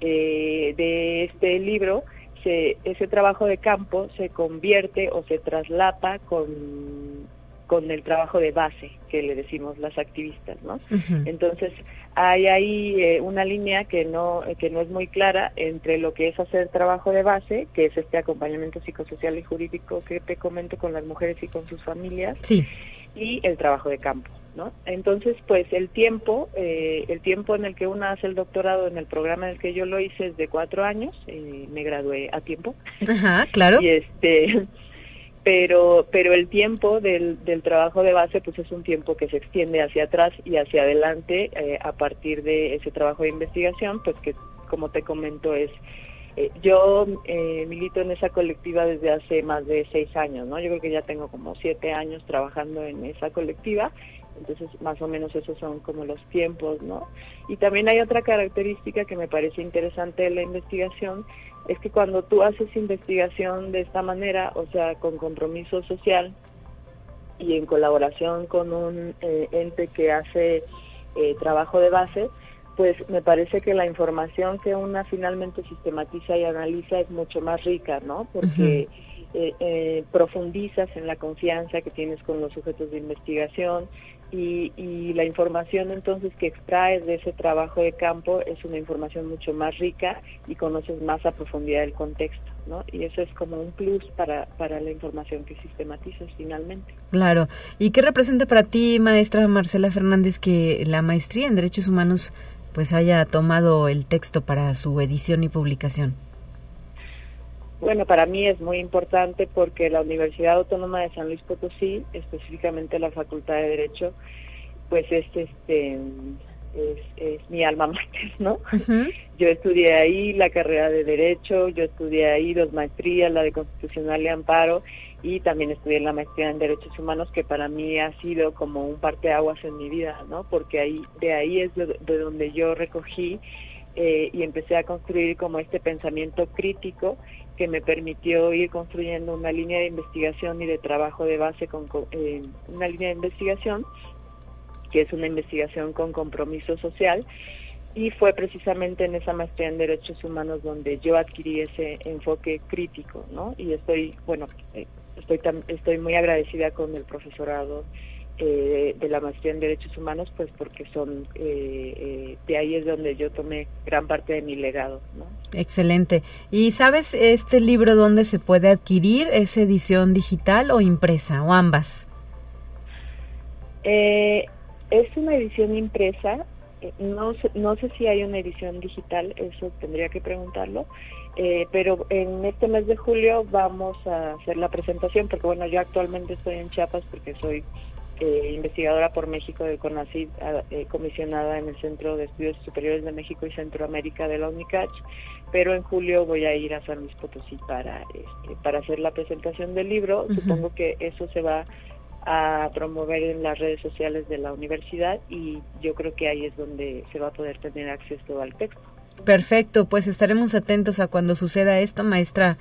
S7: eh, de este libro, ese trabajo de campo se convierte o se traslapa con, con el trabajo de base que le decimos las activistas, ¿no? Entonces hay ahí eh, una línea que no que no es muy clara entre lo que es hacer trabajo de base, que es este acompañamiento psicosocial y jurídico que te comento con las mujeres y con sus familias, y el trabajo de campo. Entonces, pues el tiempo, eh, el tiempo en el que uno hace el doctorado en el programa en el que yo lo hice es de cuatro años, eh, me gradué a tiempo.
S2: Ajá, claro.
S7: Y este, pero, pero el tiempo del, del trabajo de base, pues es un tiempo que se extiende hacia atrás y hacia adelante eh, a partir de ese trabajo de investigación, pues que, como te comento, es yo milito en esa colectiva desde hace más de seis años, ¿no? Yo creo que ya tengo como siete años trabajando en esa colectiva entonces, más o menos esos son como los tiempos, ¿no? Y también hay otra característica que me parece interesante de la investigación, es que cuando tú haces investigación de esta manera, o sea, con compromiso social y en colaboración con un eh, ente que hace eh, trabajo de base, pues me parece que la información que una finalmente sistematiza y analiza es mucho más rica, ¿no? Porque eh, eh, profundizas en la confianza que tienes con los sujetos de investigación y, y, la información entonces que extraes de ese trabajo de campo es una información mucho más rica y conoces más a profundidad el contexto, ¿no? Y eso es como un plus para, para la información que sistematizas finalmente.
S2: Claro. ¿Y qué representa para ti, maestra Marcela Fernández, que la maestría en Derechos Humanos pues haya tomado el texto para su edición y publicación?
S7: Bueno, para mí es muy importante porque la Universidad Autónoma de San Luis Potosí, específicamente la Facultad de Derecho, pues es este es, mi alma mater, ¿no? Yo estudié ahí la carrera de Derecho, yo estudié ahí dos maestrías, la de Constitucional y Amparo, y también estudié la maestría en Derechos Humanos, que para mí ha sido como un parteaguas en mi vida, ¿no? Porque ahí de ahí es de, de donde yo recogí eh, y empecé a construir como este pensamiento crítico que me permitió ir construyendo una línea de investigación y de trabajo de base con, eh, una línea de investigación que es una investigación con compromiso social y fue precisamente en esa maestría en derechos humanos donde yo adquirí ese enfoque crítico, ¿no? Y estoy, bueno, eh, estoy estoy muy agradecida con el profesorado eh, de la maestría en derechos humanos, pues porque son, eh, eh, de ahí es donde yo tomé gran parte de mi legado. ¿no?
S2: Excelente. ¿Y sabes este libro dónde se puede adquirir? ¿Es edición digital o impresa o ambas?
S7: es una edición impresa. No sé, no sé si hay una edición digital, eso tendría que preguntarlo. pero en este mes de julio vamos a hacer la presentación, porque bueno, yo actualmente estoy en Chiapas porque soy eh, investigadora por México del CONACYT, eh, comisionada en el Centro de Estudios Superiores de México y Centroamérica de la UNICACH, pero en julio voy a ir a San Luis Potosí para, este, para hacer la presentación del libro. Supongo que eso se va a promover en las redes sociales de la universidad y yo creo que ahí es donde se va a poder tener acceso al texto.
S2: Perfecto, pues estaremos atentos a cuando suceda esto, maestra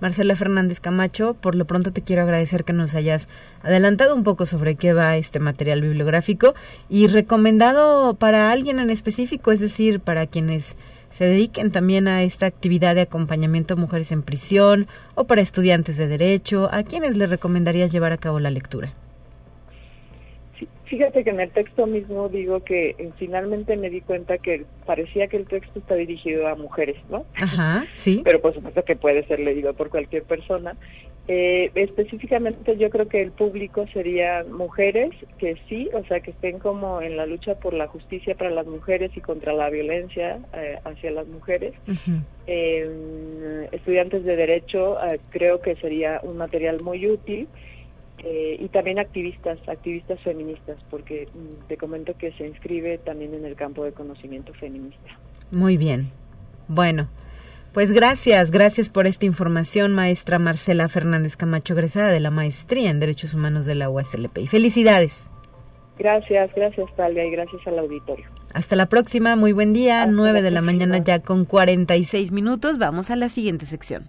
S2: Marcela Fernández Camacho, por lo pronto te quiero agradecer que nos hayas adelantado un poco sobre qué va este material bibliográfico y recomendado para alguien en específico, es decir, para quienes se dediquen también a esta actividad de acompañamiento a mujeres en prisión o para estudiantes de derecho, ¿a quienes le recomendarías llevar a cabo la lectura?
S7: Fíjate que en el texto mismo digo que eh, finalmente me di cuenta que parecía que el texto está dirigido a mujeres, ¿no?
S2: Ajá, sí.
S7: Pero por supuesto que puede ser leído por cualquier persona. Eh, específicamente yo creo que el público sería mujeres que sí, o sea, que estén como en la lucha por la justicia para las mujeres y contra la violencia eh, hacia las mujeres. estudiantes de derecho creo que sería un material muy útil. Eh, y también activistas, activistas feministas, porque mm, te comento que se inscribe también en el campo de conocimiento feminista.
S2: Muy bien. Bueno, pues gracias, gracias por esta información, maestra Marcela Fernández Camacho, egresada de la maestría en Derechos Humanos de la USLP. Y felicidades.
S7: Gracias, gracias Talia y gracias al auditorio.
S2: Hasta la próxima, muy buen día, nueve de la mañana ya con 46 minutos. Vamos a la siguiente sección.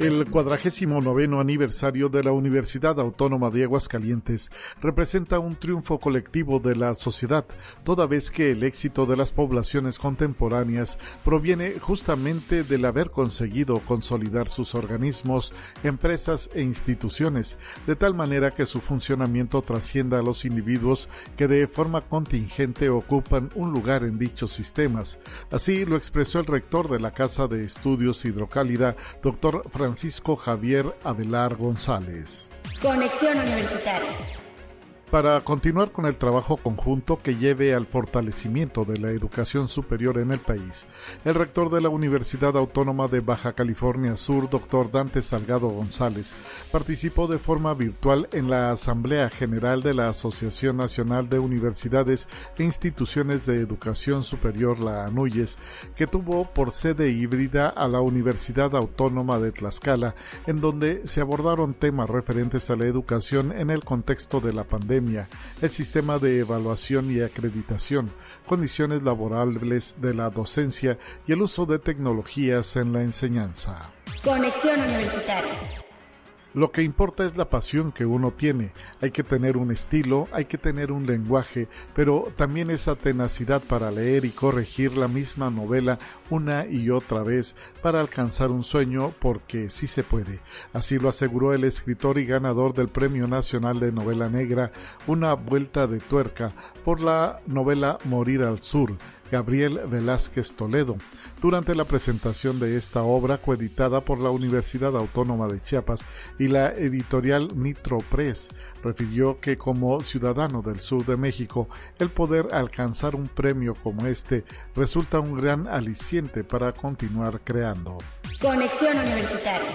S8: El cuadragésimo noveno aniversario de la Universidad Autónoma de Aguascalientes representa un triunfo colectivo de la sociedad, toda vez que el éxito de las poblaciones contemporáneas proviene justamente del haber conseguido consolidar sus organismos, empresas e instituciones, de tal manera que su funcionamiento trascienda a los individuos que de forma contingente ocupan un lugar en dichos sistemas. Así lo expresó el rector de la Casa de Estudios Hidrocálida, doctor Francisco Francisco Javier Abelar González.
S3: Conexión Universitaria
S8: para continuar con el trabajo conjunto que lleve al fortalecimiento de la educación superior en el país. El rector de la Universidad Autónoma de Baja California Sur, doctor Dante Salgado González, participó de forma virtual en la Asamblea General de la Asociación Nacional de Universidades e Instituciones de Educación Superior, la ANUYES, que tuvo por sede híbrida a la Universidad Autónoma de Tlaxcala, en donde se abordaron temas referentes a la educación en el contexto de la pandemia el sistema de evaluación y acreditación, condiciones laborables de la docencia y el uso de tecnologías en la enseñanza.
S3: Conexión Universitaria.
S8: Lo que importa es la pasión que uno tiene. Hay que tener un estilo, hay que tener un lenguaje, pero también esa tenacidad para leer y corregir la misma novela una y otra vez para alcanzar un sueño porque sí se puede. Así lo aseguró el escritor y ganador del Premio Nacional de Novela Negra, Una Vuelta de Tuerca, por la novela Morir al Sur Gabriel Velázquez Toledo, durante la presentación de esta obra coeditada por la Universidad Autónoma de Chiapas y la editorial Nitro Press, refirió que como ciudadano del sur de México, el poder alcanzar un premio como este resulta un gran aliciente para continuar creando.
S9: Conexión Universitaria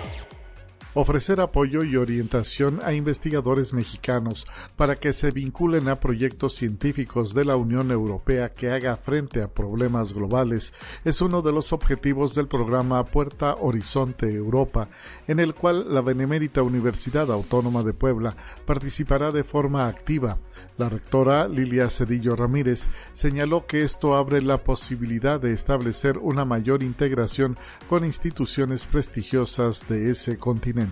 S8: ofrecer apoyo y orientación a investigadores mexicanos para que se vinculen a proyectos científicos de la Unión Europea que haga frente a problemas globales es uno de los objetivos del programa Puerta Horizonte Europa, en el cual la Benemérita Universidad Autónoma de Puebla participará de forma activa. La rectora Lilia Cedillo Ramírez señaló que esto abre la posibilidad de establecer una mayor integración con instituciones prestigiosas de ese continente.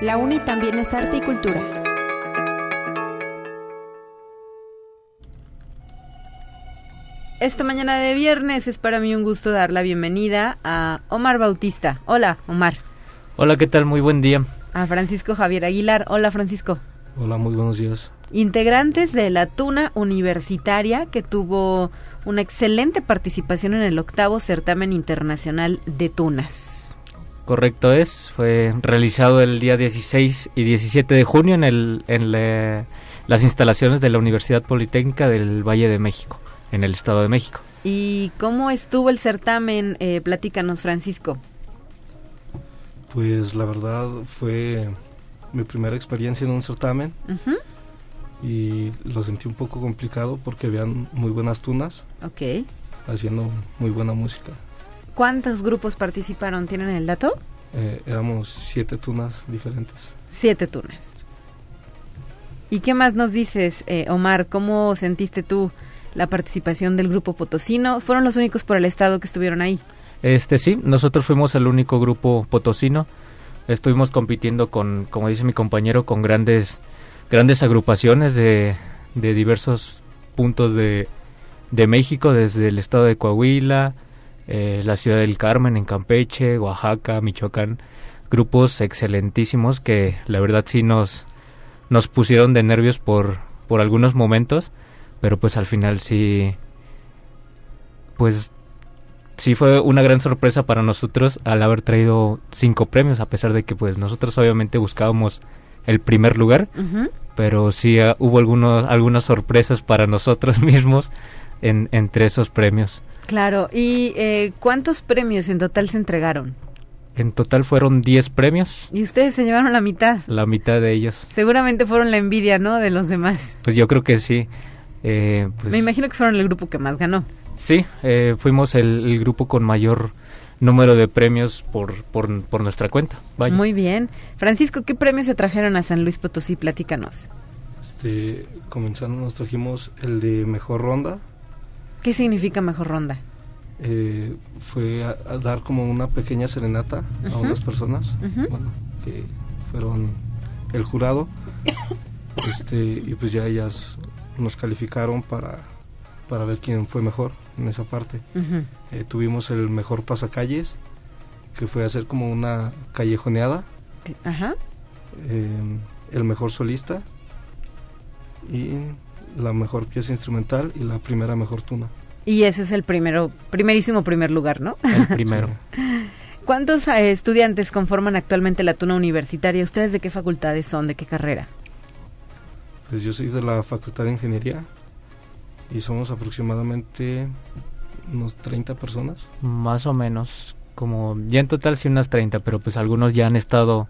S3: La UNI también es arte y cultura.
S2: Esta mañana de viernes es para mí un gusto dar la bienvenida a Omar Bautista. Hola, Omar.
S10: Hola, ¿qué tal? Muy buen día.
S2: A Francisco Javier Aguilar. Hola, Francisco.
S11: Hola, muy buenos días
S2: integrantes de la Tuna Universitaria que tuvo una excelente participación en el octavo certamen internacional de tunas.
S10: Correcto es, fue realizado el día 16 y 17 de junio en, el, en las instalaciones de la Universidad Politécnica del Valle de México, en el Estado de México.
S2: ¿Y cómo estuvo el certamen? Eh, platícanos, Francisco.
S11: Pues la verdad fue mi primera experiencia en un certamen y lo sentí un poco complicado porque habían muy buenas tunas.
S2: Ok.
S11: Haciendo muy buena música.
S2: ¿Cuántos grupos participaron? ¿Tienen el dato?
S11: Eh, éramos siete tunas diferentes.
S2: Siete tunas. ¿Y qué más nos dices, eh, Omar? ¿Cómo sentiste tú la participación del grupo potosino? ¿Fueron los únicos por el estado que estuvieron ahí?
S10: Este sí, nosotros fuimos el único grupo potosino. Estuvimos compitiendo con, como dice mi compañero, con grandes grandes agrupaciones de, de diversos puntos de, de, México, desde el estado de Coahuila, eh, la ciudad del Carmen en Campeche, Oaxaca, Michoacán, grupos excelentísimos que la verdad sí nos, nos pusieron de nervios por, por algunos momentos, pero pues al final sí, pues sí fue una gran sorpresa para nosotros al haber traído cinco premios, a pesar de que pues nosotros obviamente buscábamos el primer lugar, pero sí ah, hubo algunos, algunas sorpresas para nosotros mismos en, entre esos premios.
S2: Claro, ¿y eh, cuántos premios en total se entregaron?
S10: En total fueron 10 premios.
S2: ¿Y ustedes se llevaron la mitad?
S10: La mitad de ellos.
S2: Seguramente fueron la envidia, ¿no? De los demás.
S10: Pues yo creo que sí. Eh, pues
S2: Me imagino que fueron el grupo que más ganó.
S10: Sí, eh, fuimos el, grupo con mayor número de premios por, por, nuestra cuenta.
S2: Muy bien. Francisco, ¿qué premios se trajeron a San Luis Potosí? Platícanos.
S11: Este, comenzando nos trajimos el de Mejor Ronda.
S2: ¿Qué significa Mejor Ronda?
S11: Eh, fue a, dar como una pequeña serenata a unas personas que fueron el jurado este y pues ya ellas nos calificaron para, para ver quién fue mejor en esa parte. Eh, tuvimos el mejor pasacalles, que fue hacer como una callejoneada.
S2: Ajá.
S11: Eh, el mejor solista y la mejor pieza instrumental y la primera mejor tuna.
S2: Y ese es el primero, primerísimo primer lugar, ¿no?
S10: El primero.
S2: ¿Cuántos eh, estudiantes conforman actualmente la tuna universitaria? ¿Ustedes de qué facultades son? ¿De qué carrera?
S11: Pues yo soy de la Facultad de Ingeniería y somos aproximadamente unos 30 personas.
S10: Más o menos, como ya en total sí unas 30, pero pues algunos ya han estado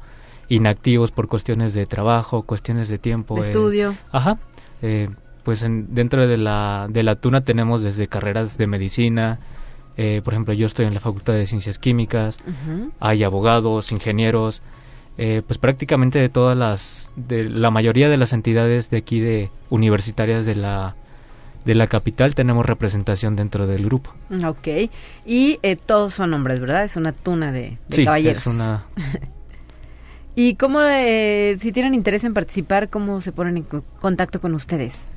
S10: inactivos por cuestiones de trabajo, cuestiones de tiempo.
S2: De estudio.
S10: Ajá. Eh, pues en, dentro de la, de la tuna tenemos desde carreras de medicina, eh, por ejemplo yo estoy en la Facultad de Ciencias Químicas, hay abogados, ingenieros, eh, pues prácticamente de todas las, de la mayoría de las entidades de aquí de universitarias de la de la capital tenemos representación dentro del grupo.
S2: Ok. Y eh, todos son hombres, ¿verdad? Es una tuna de, de
S10: sí,
S2: caballeros.
S10: es una...
S2: ¿Y cómo, eh, si tienen interés en participar, cómo se ponen en co- contacto con ustedes?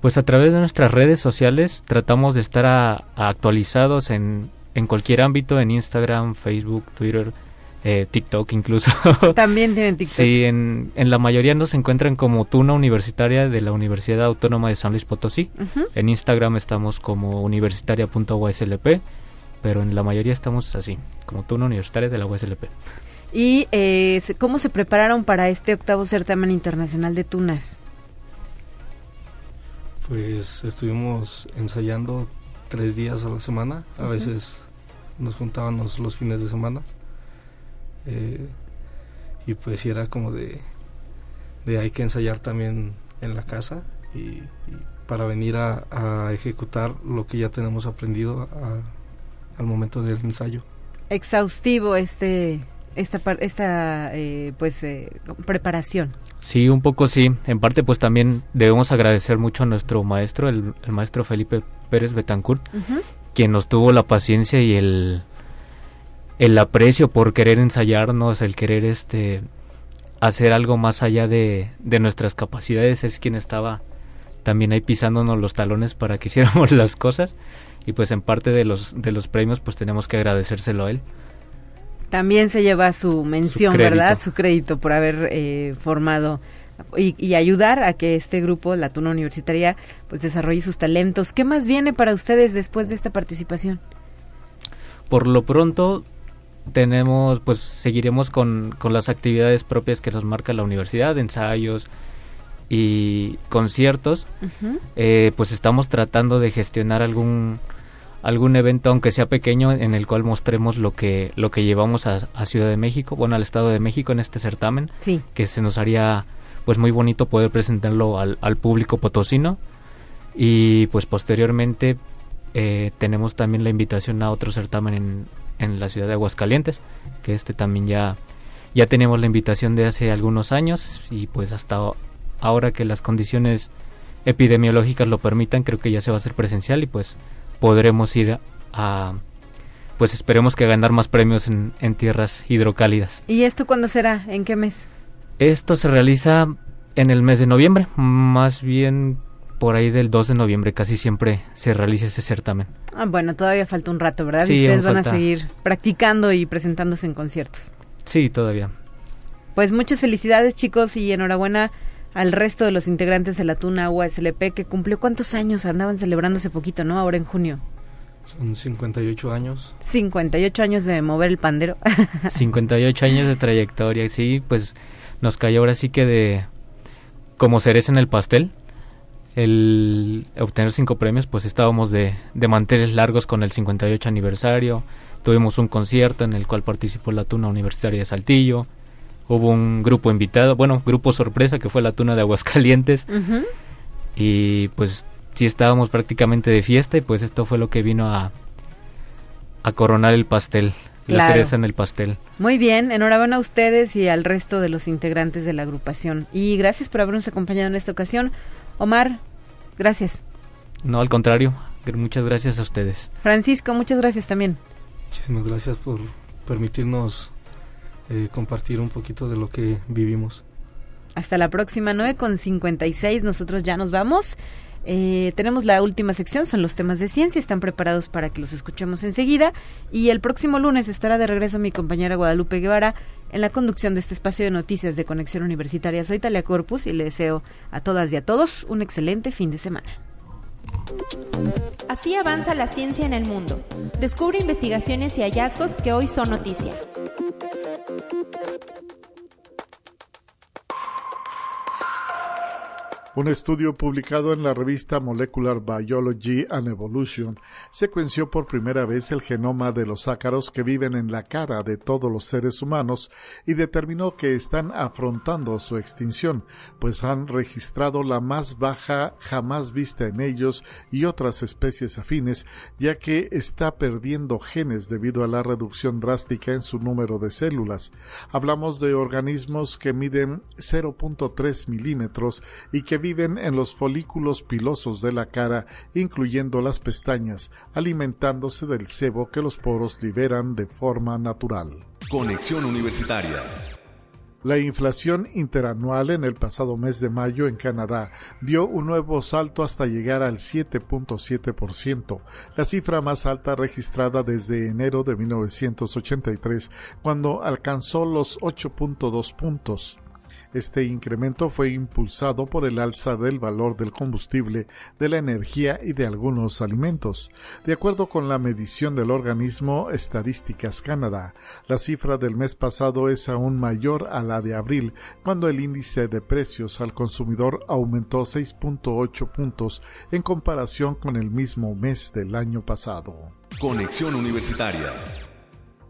S10: Pues a través de nuestras redes sociales tratamos de estar a- a actualizados en, en cualquier ámbito, en Instagram, Facebook, Twitter, eh, TikTok incluso.
S2: También tienen TikTok.
S10: Sí, en, en la mayoría nos encuentran como Tuna Universitaria de la Universidad Autónoma de San Luis Potosí.
S2: Ujú.
S10: En Instagram estamos como universitaria.uslp, pero en la mayoría estamos así, como Tuna Universitaria de la USLP.
S2: ¿Y eh, cómo se prepararon para este octavo certamen internacional de tunas?
S11: Pues estuvimos ensayando tres días a la semana, a
S2: Ujú.
S11: veces nos juntábamos los fines de semana. Eh, y pues sí era como de, de hay que ensayar también en la casa y, y para venir a, a ejecutar lo que ya tenemos aprendido a- al momento del ensayo.
S2: Exhaustivo este esta esta eh, pues eh, preparación.
S10: Sí, un poco sí. En parte pues también debemos agradecer mucho a nuestro maestro, el, el maestro Felipe Pérez Betancourt,
S2: Ujú.
S10: quien nos tuvo la paciencia y el, el aprecio por querer ensayarnos, el querer este hacer algo más allá de, de nuestras capacidades, es quien estaba también ahí pisándonos los talones para que hiciéramos las cosas y pues en parte de los de los premios pues tenemos que agradecérselo a él.
S2: También se lleva su mención. ¿verdad? Su crédito por haber eh, formado y, y ayudar a que este grupo, la Tuna Universitaria, pues desarrolle sus talentos. ¿Qué más viene para ustedes después de esta participación?
S10: Por lo pronto tenemos, pues seguiremos con, con las actividades propias que nos marca la universidad, ensayos y conciertos. Eh, pues estamos tratando de gestionar algún algún evento aunque sea pequeño en el cual mostremos lo que lo que llevamos a, a Ciudad de México bueno al Estado de México en este certamen
S2: Sí.
S10: que se nos haría pues muy bonito poder presentarlo al, al público potosino y pues posteriormente eh, tenemos también la invitación a otro certamen en, en la ciudad de Aguascalientes que este también ya ya tenemos la invitación de hace algunos años y pues hasta ahora que las condiciones epidemiológicas lo permitan creo que ya se va a hacer presencial y pues podremos ir a pues esperemos que ganar más premios en, en tierras hidrocálidas
S2: ¿Y esto cuándo será? ¿En qué mes?
S10: esto se realiza en el mes de noviembre, más bien por ahí del 2 de noviembre casi siempre se realiza ese certamen.
S2: Ah, bueno, todavía falta un rato, ¿verdad?
S10: Sí,
S2: y ustedes van a seguir practicando y presentándose en conciertos.
S10: Sí, todavía.
S2: Pues muchas felicidades, chicos, y enhorabuena al resto de los integrantes de la Tuna USLP que cumplió cuántos años andaban celebrando hace poquito, ¿no? Ahora en junio.
S11: Son 58 años.
S2: 58 años de mover el pandero.
S10: 58 años de trayectoria, sí, pues nos cayó ahora sí que de como cereza en el pastel el obtener cinco premios, pues estábamos de, de manteles largos con el 58 aniversario, tuvimos un concierto en el cual participó la Tuna Universitaria de Saltillo, hubo un grupo invitado, bueno, grupo sorpresa que fue la Tuna de Aguascalientes, y pues sí estábamos prácticamente de fiesta y pues esto fue lo que vino a, a coronar el pastel, la cereza en el pastel.
S2: Muy bien, enhorabuena a ustedes y al resto de los integrantes de la agrupación. Y gracias por habernos acompañado en esta ocasión. Omar, gracias.
S10: No, al contrario, muchas gracias a ustedes.
S2: Francisco, muchas gracias también.
S11: Muchísimas gracias por permitirnos eh, compartir un poquito de lo que vivimos.
S2: Hasta la próxima, 9 con 56. Nosotros ya nos vamos. Eh, tenemos la última sección, son los temas de ciencia. Están preparados para que los escuchemos enseguida. Y el próximo lunes estará de regreso mi compañera Guadalupe Guevara en la conducción de este espacio de noticias de Conexión Universitaria. Soy Talia Corpus y le deseo a todas y a todos un excelente fin de semana.
S3: Así avanza la ciencia en el mundo. Descubre investigaciones y hallazgos que hoy son noticia.
S8: Un estudio publicado en la revista Molecular Biology and Evolution secuenció por primera vez el genoma de los ácaros que viven en la cara de todos los seres humanos y determinó que están afrontando su extinción, pues han registrado la más baja jamás vista en ellos y otras especies afines, ya que está perdiendo genes debido a la reducción drástica en su número de células. Hablamos de organismos que miden 0.3 milímetros y que viven en los folículos pilosos de la cara, incluyendo las pestañas, alimentándose del sebo que los poros liberan de forma natural.
S1: Conexión Universitaria.
S8: La inflación interanual en el pasado mes de mayo en Canadá dio un nuevo salto hasta llegar al 7.7%, la cifra más alta registrada desde enero de 1983, cuando alcanzó los 8.2 puntos. Este incremento fue impulsado por el alza del valor del combustible, de la energía y de algunos alimentos. De acuerdo con la medición del organismo Estadísticas Canadá, la cifra del mes pasado es aún mayor a la de abril, cuando el índice de precios al consumidor aumentó 6.8 puntos en comparación con el mismo mes del año pasado.
S1: Conexión Universitaria.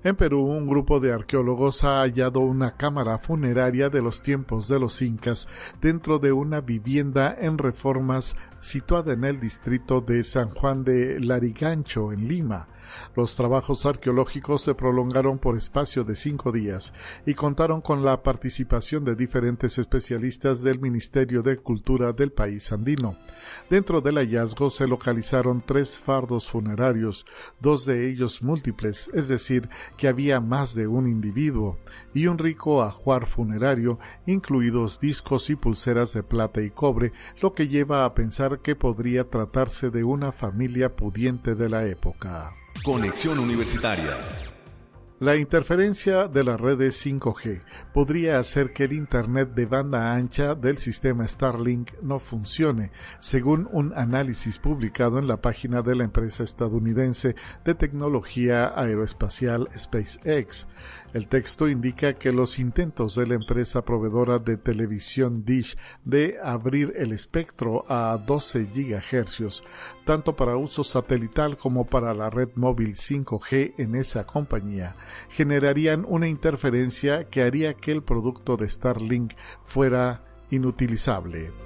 S8: En Perú, un grupo de arqueólogos ha hallado una cámara funeraria de los tiempos de los incas dentro de una vivienda en reformas situada en el distrito de San Juan de Larigancho, en Lima. Los trabajos arqueológicos se prolongaron por espacio de cinco días y contaron con la participación de diferentes especialistas del Ministerio de Cultura del país andino. Dentro del hallazgo se localizaron tres fardos funerarios, dos de ellos múltiples, es decir, que había más de un individuo, y un rico ajuar funerario, incluidos discos y pulseras de plata y cobre, lo que lleva a pensar que podría tratarse de una familia pudiente de la época.
S1: Conexión Universitaria.
S8: La interferencia de las redes 5G podría hacer que el Internet de banda ancha del sistema Starlink no funcione, según un análisis publicado en la página de la empresa estadounidense de tecnología aeroespacial SpaceX. El texto indica que los intentos de la empresa proveedora de televisión Dish de abrir el espectro a 12 GHz, tanto para uso satelital como para la red móvil 5G en esa compañía, generarían una interferencia que haría que el producto de Starlink fuera inutilizable.